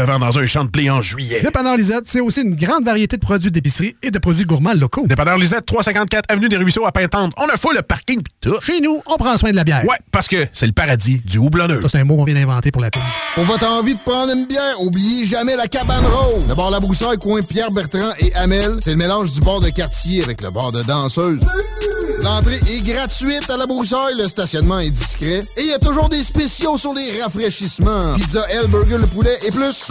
vent dans un champ de blé en juillet. Dépanneur Lisette, c'est aussi une grande variété de produits d'épicerie et de produits gourmands locaux. Dépanneur Lisette, 354 Avenue des Ruisseaux à Pintante. On a fou le parking pis tout. Chez nous, on prend soin de la bière. Ouais, parce que c'est le paradis du houblonneux. Ça, c'est un mot qu'on vient d'inventer pour la pub. Pour votre envie de prendre une bière, oubliez jamais la cabane rose. Le bar La Broussaille, coin Pierre Bertrand et Amel, c'est le mélange du bar de quartier avec le bar de danseuse. L'entrée est gratuite à La Broussaille, le stationnement est discret et il y a toujours des spéciaux sur les rafraîchissements. Pizza L, burger, le poulet et plus.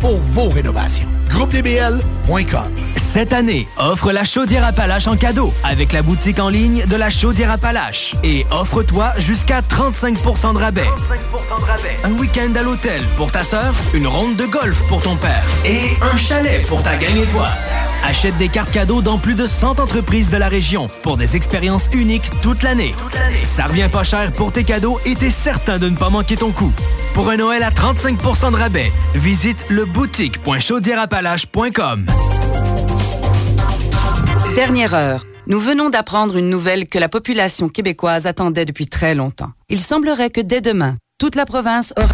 pour vos rénovations. GroupeDBL.com Cette année, offre la chaudière Appalache en cadeau avec la boutique en ligne de la chaudière Appalache. Et offre-toi jusqu'à 35% de rabais. Un week-end à l'hôtel pour ta sœur, une ronde de golf pour ton père et un chalet pour ta gang et toi. Achète des cartes cadeaux dans plus de 100 entreprises de la région pour des expériences uniques toute l'année. Ça revient pas cher pour tes cadeaux et t'es certain de ne pas manquer ton coup. Pour un Noël à 35% de rabais, visite le boutique.chaudierapalache.com. Dernière heure. Nous venons d'apprendre une nouvelle que la population québécoise attendait depuis très longtemps. Il semblerait que dès demain, toute la province aura...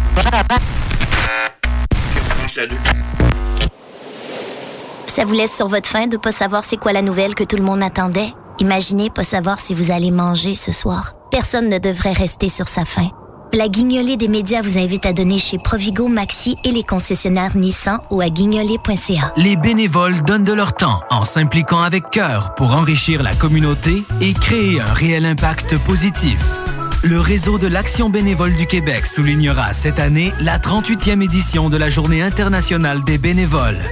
Ça vous laisse sur votre faim de pas savoir c'est quoi la nouvelle que tout le monde attendait? Imaginez pas savoir si vous allez manger ce soir. Personne ne devrait rester sur sa faim. La guignolée des médias vous invite à donner chez Provigo, Maxi et les concessionnaires Nissan ou à guignolée.ca. Les bénévoles donnent de leur temps en s'impliquant avec cœur pour enrichir la communauté et créer un réel impact positif. Le réseau de l'Action bénévole du Québec soulignera cette année la 38e édition de la Journée internationale des bénévoles.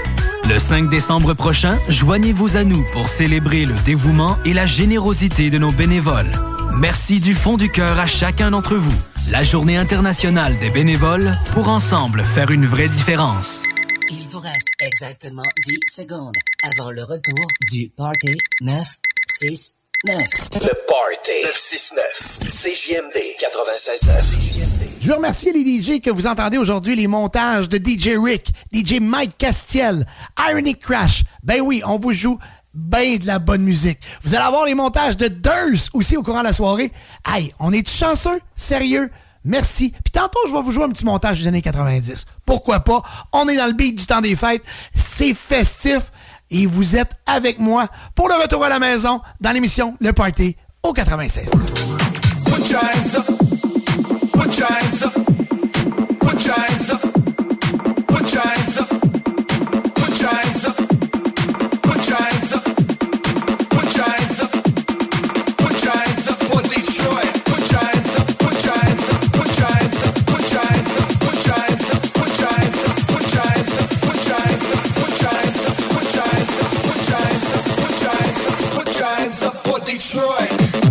Le 5 décembre prochain, joignez-vous à nous pour célébrer le dévouement et la générosité de nos bénévoles. Merci du fond du cœur à chacun d'entre vous. La Journée internationale des bénévoles pour ensemble faire une vraie différence. Il vous reste exactement 10 secondes avant le retour du Party 969. Le Party 969. CJMD 96.9. Je veux remercier les DJ que vous entendez aujourd'hui, les montages de DJ Rick, DJ Mike Castiel, Ironic Crash. Ben oui, on vous joue ben de la bonne musique. Vous allez avoir les montages de Durst aussi au courant de la soirée. Aïe, on est chanceux? Sérieux? Merci. Puis tantôt, je vais vous jouer un petit montage des années 90. Pourquoi pas? On est dans le beat du temps des fêtes. C'est festif. Et vous êtes avec moi pour le retour à la maison dans l'émission Le Party au 96. Put your Detroit.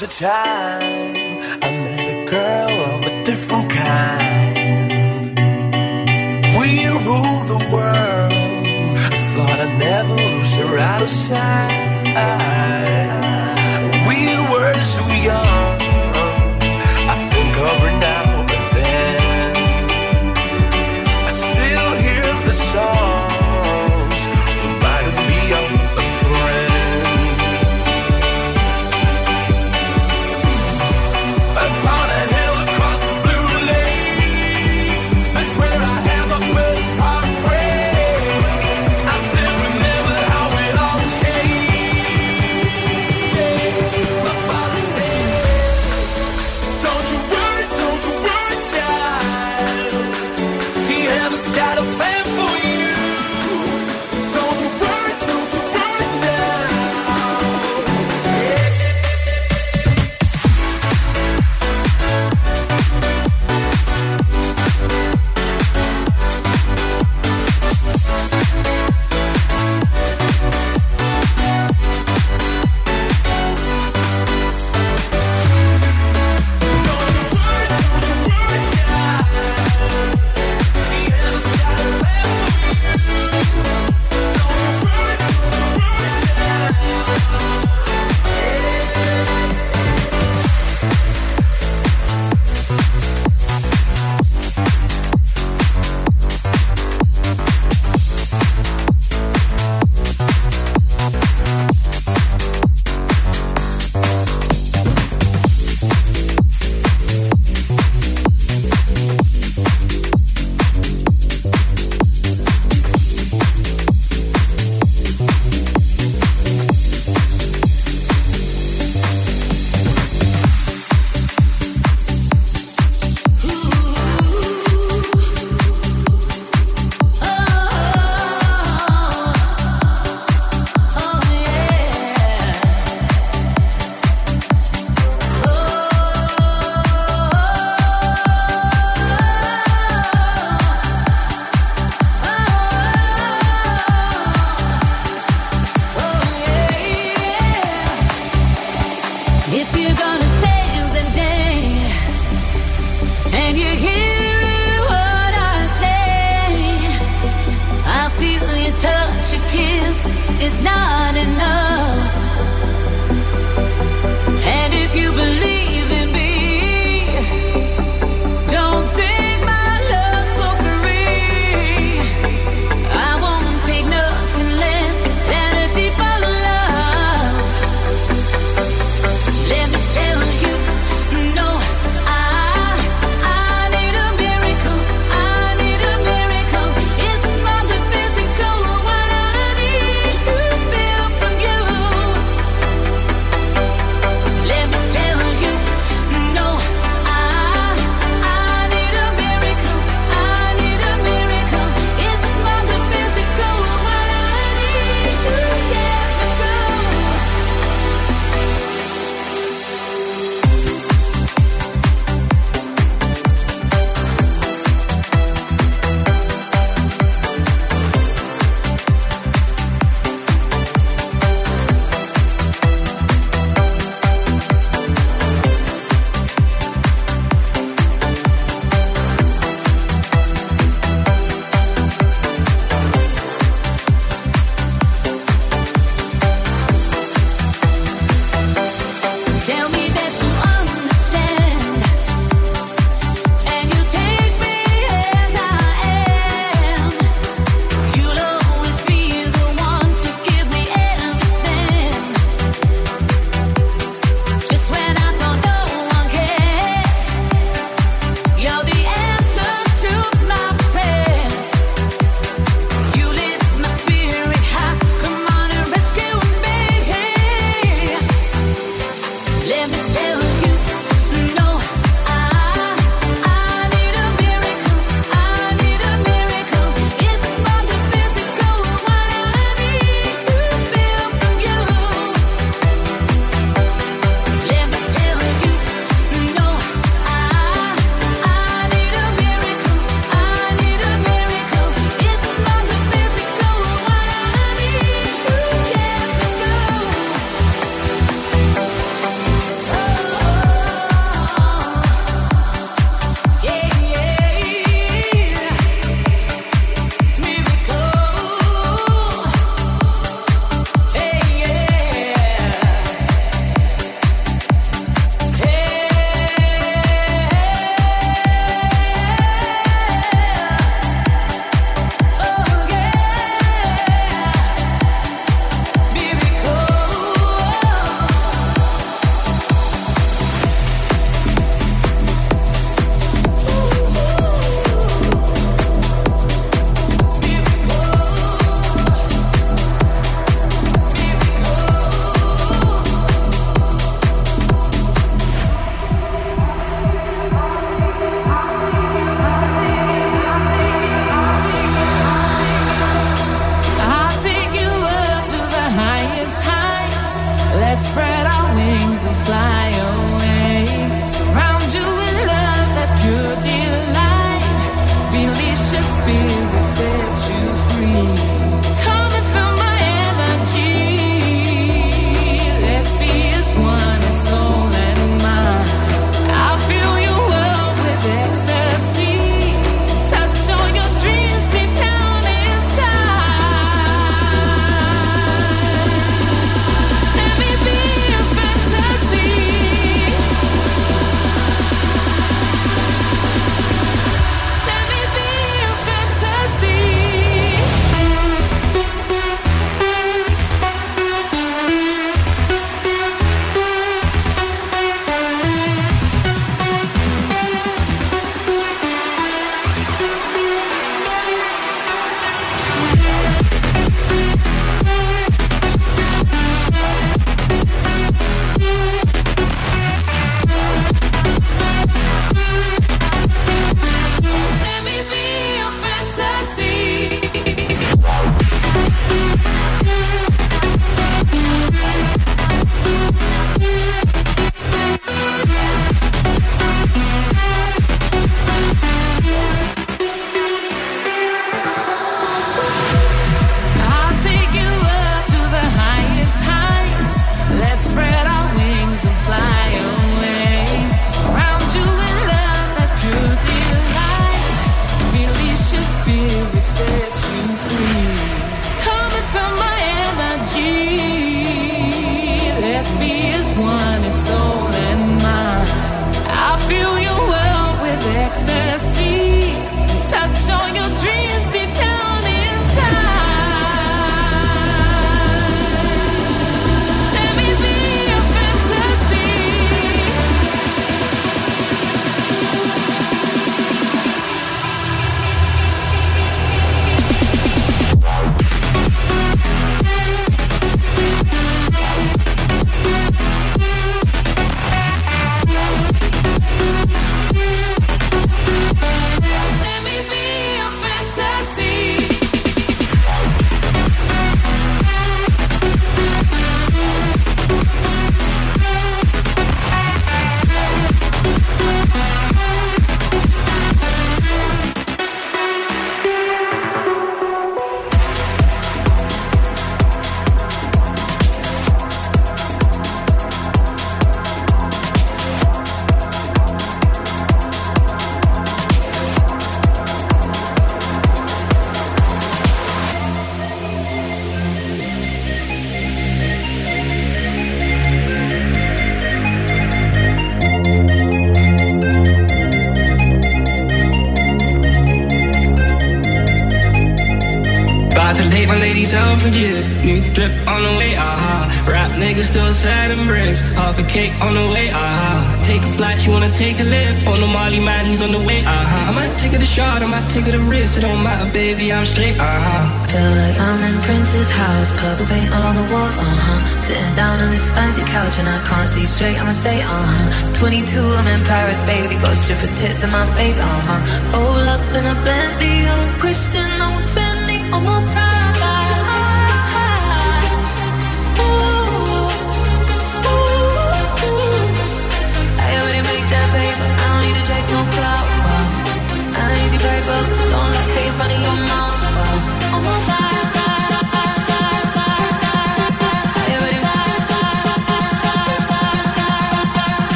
Was a time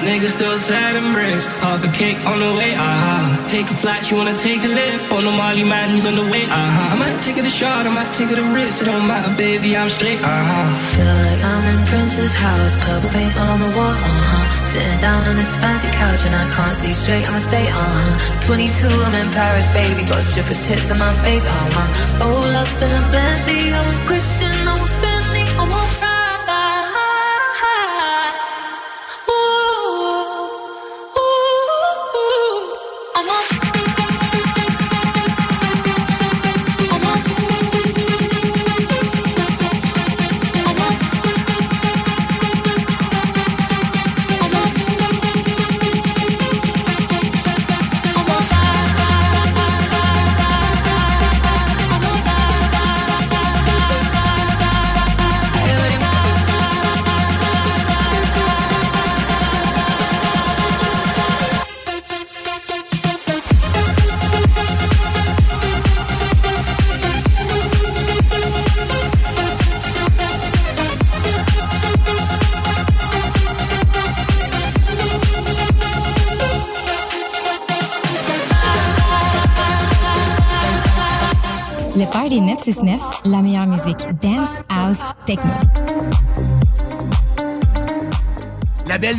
Niggas still selling bricks. Half a cake on the way, uh-huh. Take a flight, you wanna take a lift. On the Molly man, he's on the way, uh-huh. I might take it a shot, I might take it a risk. It don't matter, baby, I'm straight, uh-huh. Feel like I'm in Prince's house. Purple paint all on the walls, uh-huh. Sitting down on this fancy couch and I can't see straight, I'ma stay, uh-huh. 22, I'm in Paris, baby. Got strippers' tits in my face, uh-huh. All up in a Bentley, I'm a Christian, I'm a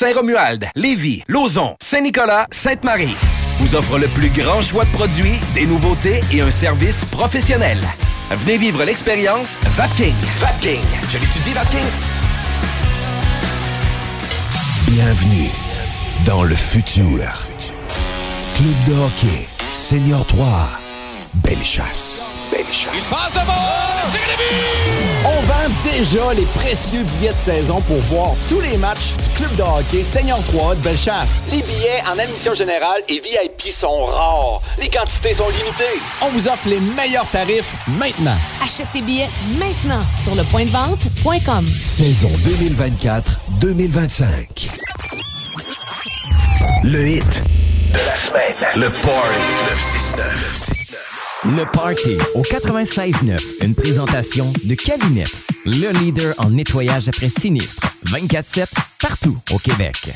Saint-Romuald, Lévis, Lauson, Saint-Nicolas, Sainte-Marie vous offre le plus grand choix de produits, des nouveautés et un service professionnel. Venez vivre l'expérience Vapking. Vapking. Je l'étudie, Vapking. Bienvenue dans le futur. Club de hockey, Senior 3, Belle chasse. Belle chasse. Il passe devant! On vend déjà les précieux billets de saison pour voir tous les matchs du club de hockey Senior 3 de Bellechasse. Les billets en admission générale et VIP sont rares. Les quantités sont limitées. On vous offre les meilleurs tarifs maintenant. Achète tes billets maintenant sur le point de vente.com. Saison 2024-2025. Le hit De la semaine. Le Party 969. Le Party au 96.9, une présentation de Calinette, le leader en nettoyage après sinistre. 24-7, partout au Québec.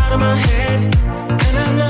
out of my head, and I know.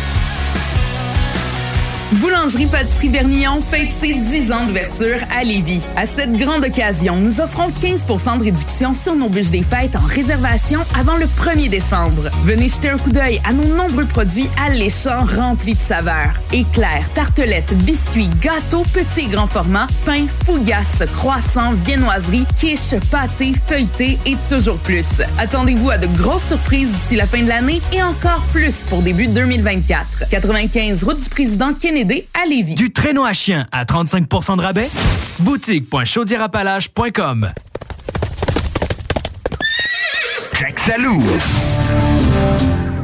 Boulangerie Pâtisserie Bernillon fête ses 10 ans d'ouverture à Lévis. À cette grande occasion, nous offrons 15% de réduction sur nos bûches des fêtes en réservation avant le 1er décembre. Venez jeter un coup d'œil à nos nombreux produits alléchants remplis de saveurs. Éclairs, tartelettes, biscuits, gâteaux, petits et grands formats, pain, fougasses, croissants, viennoiseries, quiches, pâtés, feuilletés et toujours plus. Attendez-vous à de grosses surprises d'ici la fin de l'année et encore plus pour début 2024. 95 route du président Kennedy à Lévis. Du traîneau à chien à 35% de rabais? Boutique.chaudierapalache.com Jack Salou.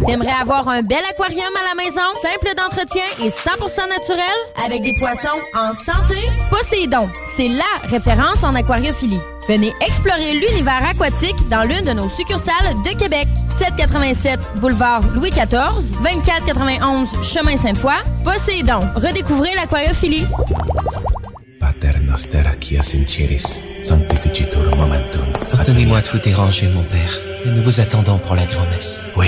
T'aimerais avoir un bel aquarium à la maison, simple d'entretien et 100% naturel, avec des poissons en santé? Poséidon, c'est LA référence en aquariophilie. Venez explorer l'univers aquatique dans l'une de nos succursales de Québec. 787 boulevard Louis XIV, 2491 chemin Sainte-Foy. Poséidon, redécouvrez l'aquariophilie. Pater noster qui sinceris, sanctificitur momentum. Pardonnez-moi de vous déranger, mon père, mais nous vous attendons pour la grand-messe. Oui,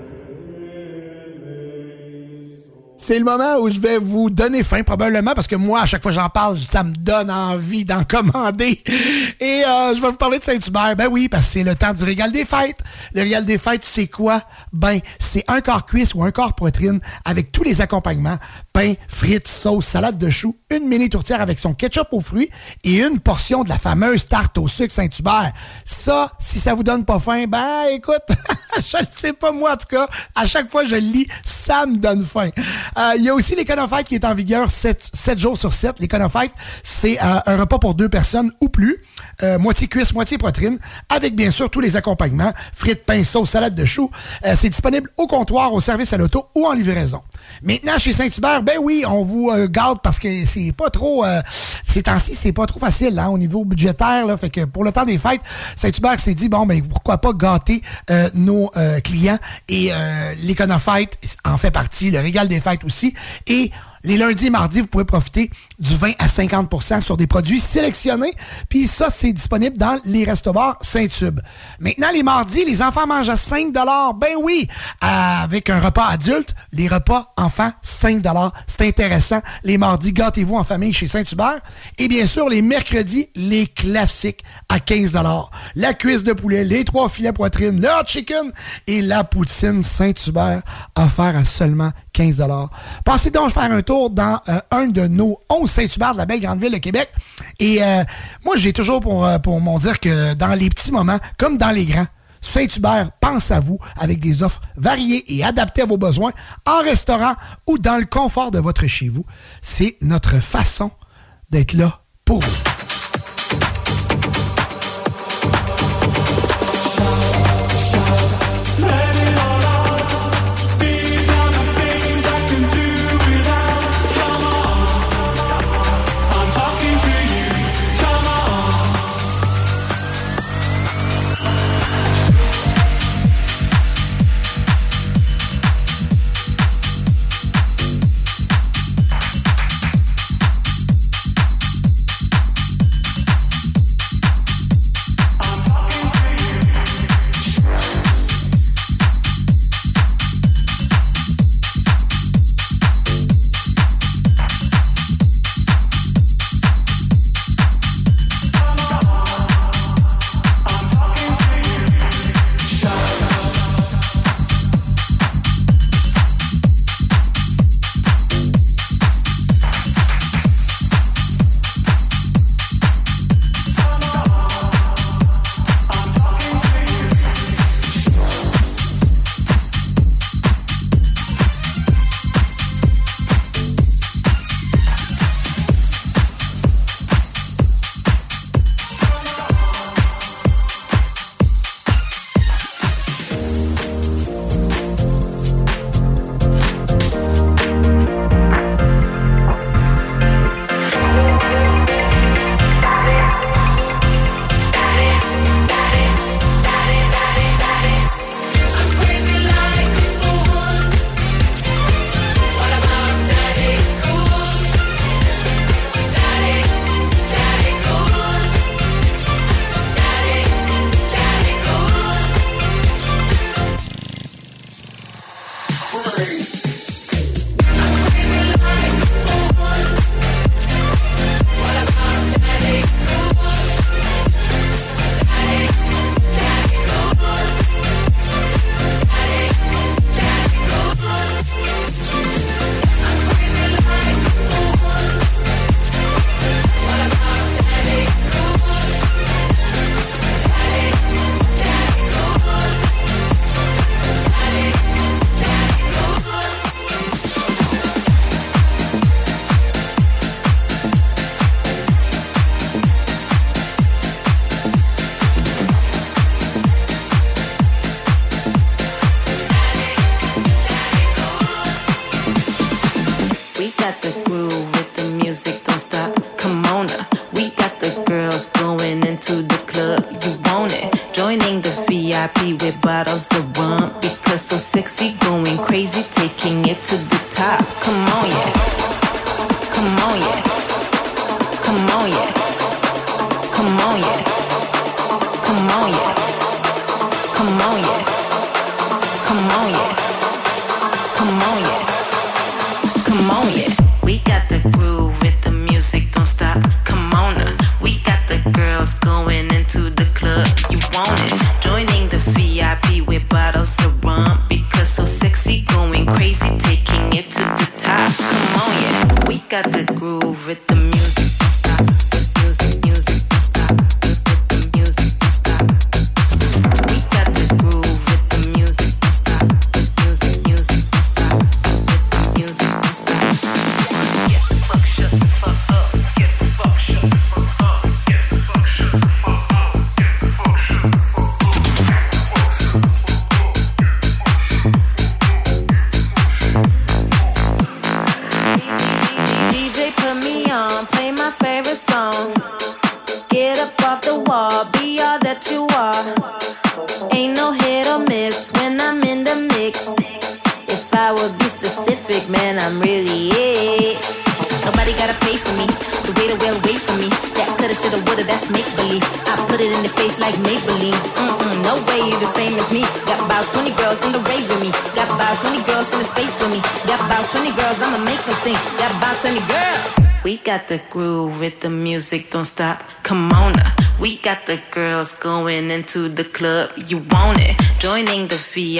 C'est le moment où je vais vous donner faim, probablement, parce que moi, à chaque fois que j'en parle, ça me donne envie d'en [LAUGHS] commander. Et euh, je vais vous parler de Saint-Hubert. Ben oui, parce que c'est le temps du régal des fêtes. Le régal des fêtes, c'est quoi? Ben, c'est un quart cuisse ou un quart poitrine avec tous les accompagnements. Pain, frites, sauce, salade de choux, une mini tourtière avec son ketchup aux fruits et une portion de la fameuse tarte au sucre Saint-Hubert. Ça, si ça vous donne pas faim, ben écoute, [LAUGHS] je ne sais pas moi, en tout cas. À chaque fois que je lis, ça me donne faim. Euh, Il y a aussi l'Econofite qui est en vigueur 7, jours sur 7. L'Econofite, c'est euh, un repas pour deux personnes ou plus. Euh, moitié cuisse, moitié poitrine, avec bien sûr tous les accompagnements, frites, pain, sauce, salade de choux. C'est disponible au comptoir, au service à l'auto ou en livraison. Maintenant, chez Saint-Hubert, ben oui, on vous euh, garde parce que c'est pas trop... Euh, ces temps-ci, c'est pas trop facile hein, au niveau budgétaire. Fait que pour le temps des fêtes, Saint-Hubert s'est dit, bon, ben pourquoi pas gâter euh, nos euh, clients. Et l'Econofête en fait partie, le Régal des fêtes aussi. Et les lundis et mardis, vous pouvez profiter du 20 à 50% sur des produits sélectionnés. Puis ça, c'est disponible dans les restaurants Saint-Tube. Maintenant, les mardis, les enfants mangent à 5 Ben oui! Avec un repas adulte, les repas enfants, 5 C'est intéressant. Les mardis, gâtez-vous en famille chez Saint-Hubert. Et bien sûr, les mercredis, les classiques à 15 La cuisse de poulet, les trois filets poitrine, le hot chicken et la poutine Saint-Hubert offert à seulement 15 Passez donc faire un tour dans euh, un de nos 11 Saint-Hubert de la belle grande ville de Québec. Et euh, moi, j'ai toujours pour, euh, pour m'en dire que dans les petits moments, comme dans les grands, Saint-Hubert pense à vous avec des offres variées et adaptées à vos besoins en restaurant ou dans le confort de votre chez vous. C'est notre façon d'être là pour vous.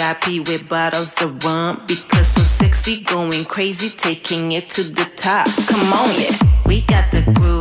VIP with bottles of rum because I'm sexy, going crazy, taking it to the top. Come on, yeah, we got the groove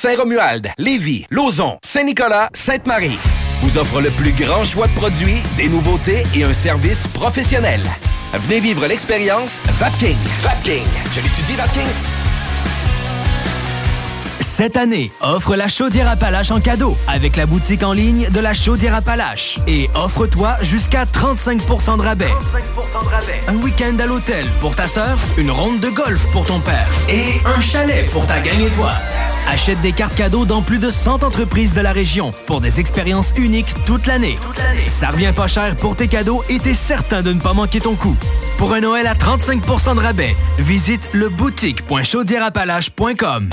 Saint-Romuald, Lévis, Lauson, Saint-Nicolas, Sainte-Marie vous offre le plus grand choix de produits, des nouveautés et un service professionnel. Venez vivre l'expérience Vapking. Vapking. Je l'étudie, Vapking. Cette année, offre la chaudière Appalache en cadeau avec la boutique en ligne de la chaudière Appalache. Et offre-toi jusqu'à 35% de rabais. Un week-end à l'hôtel pour ta sœur, une ronde de golf pour ton père et un chalet pour ta gang et toi. Achète des cartes cadeaux dans plus de 100 entreprises de la région pour des expériences uniques toute l'année. Ça revient pas cher pour tes cadeaux et t'es certain de ne pas manquer ton coup. Pour un Noël à 35% de rabais, visite le boutique.chaudierapalache.com.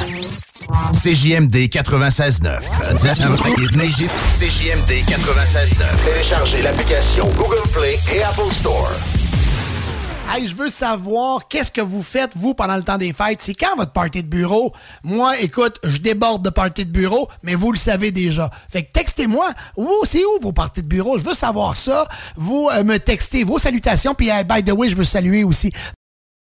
CJMD 96.9. CJMD 96.9. Téléchargez l'application Google Play et Apple Store. Hey, je veux savoir qu'est-ce que vous faites, vous, pendant le temps des fêtes? C'est quand votre party de bureau? Moi, écoute, je déborde de party de bureau, mais vous le savez déjà. Fait que textez-moi. Où, c'est où vos parties de bureau? Je veux savoir ça. Vous euh, me textez vos salutations. Puis, by the way, je veux saluer aussi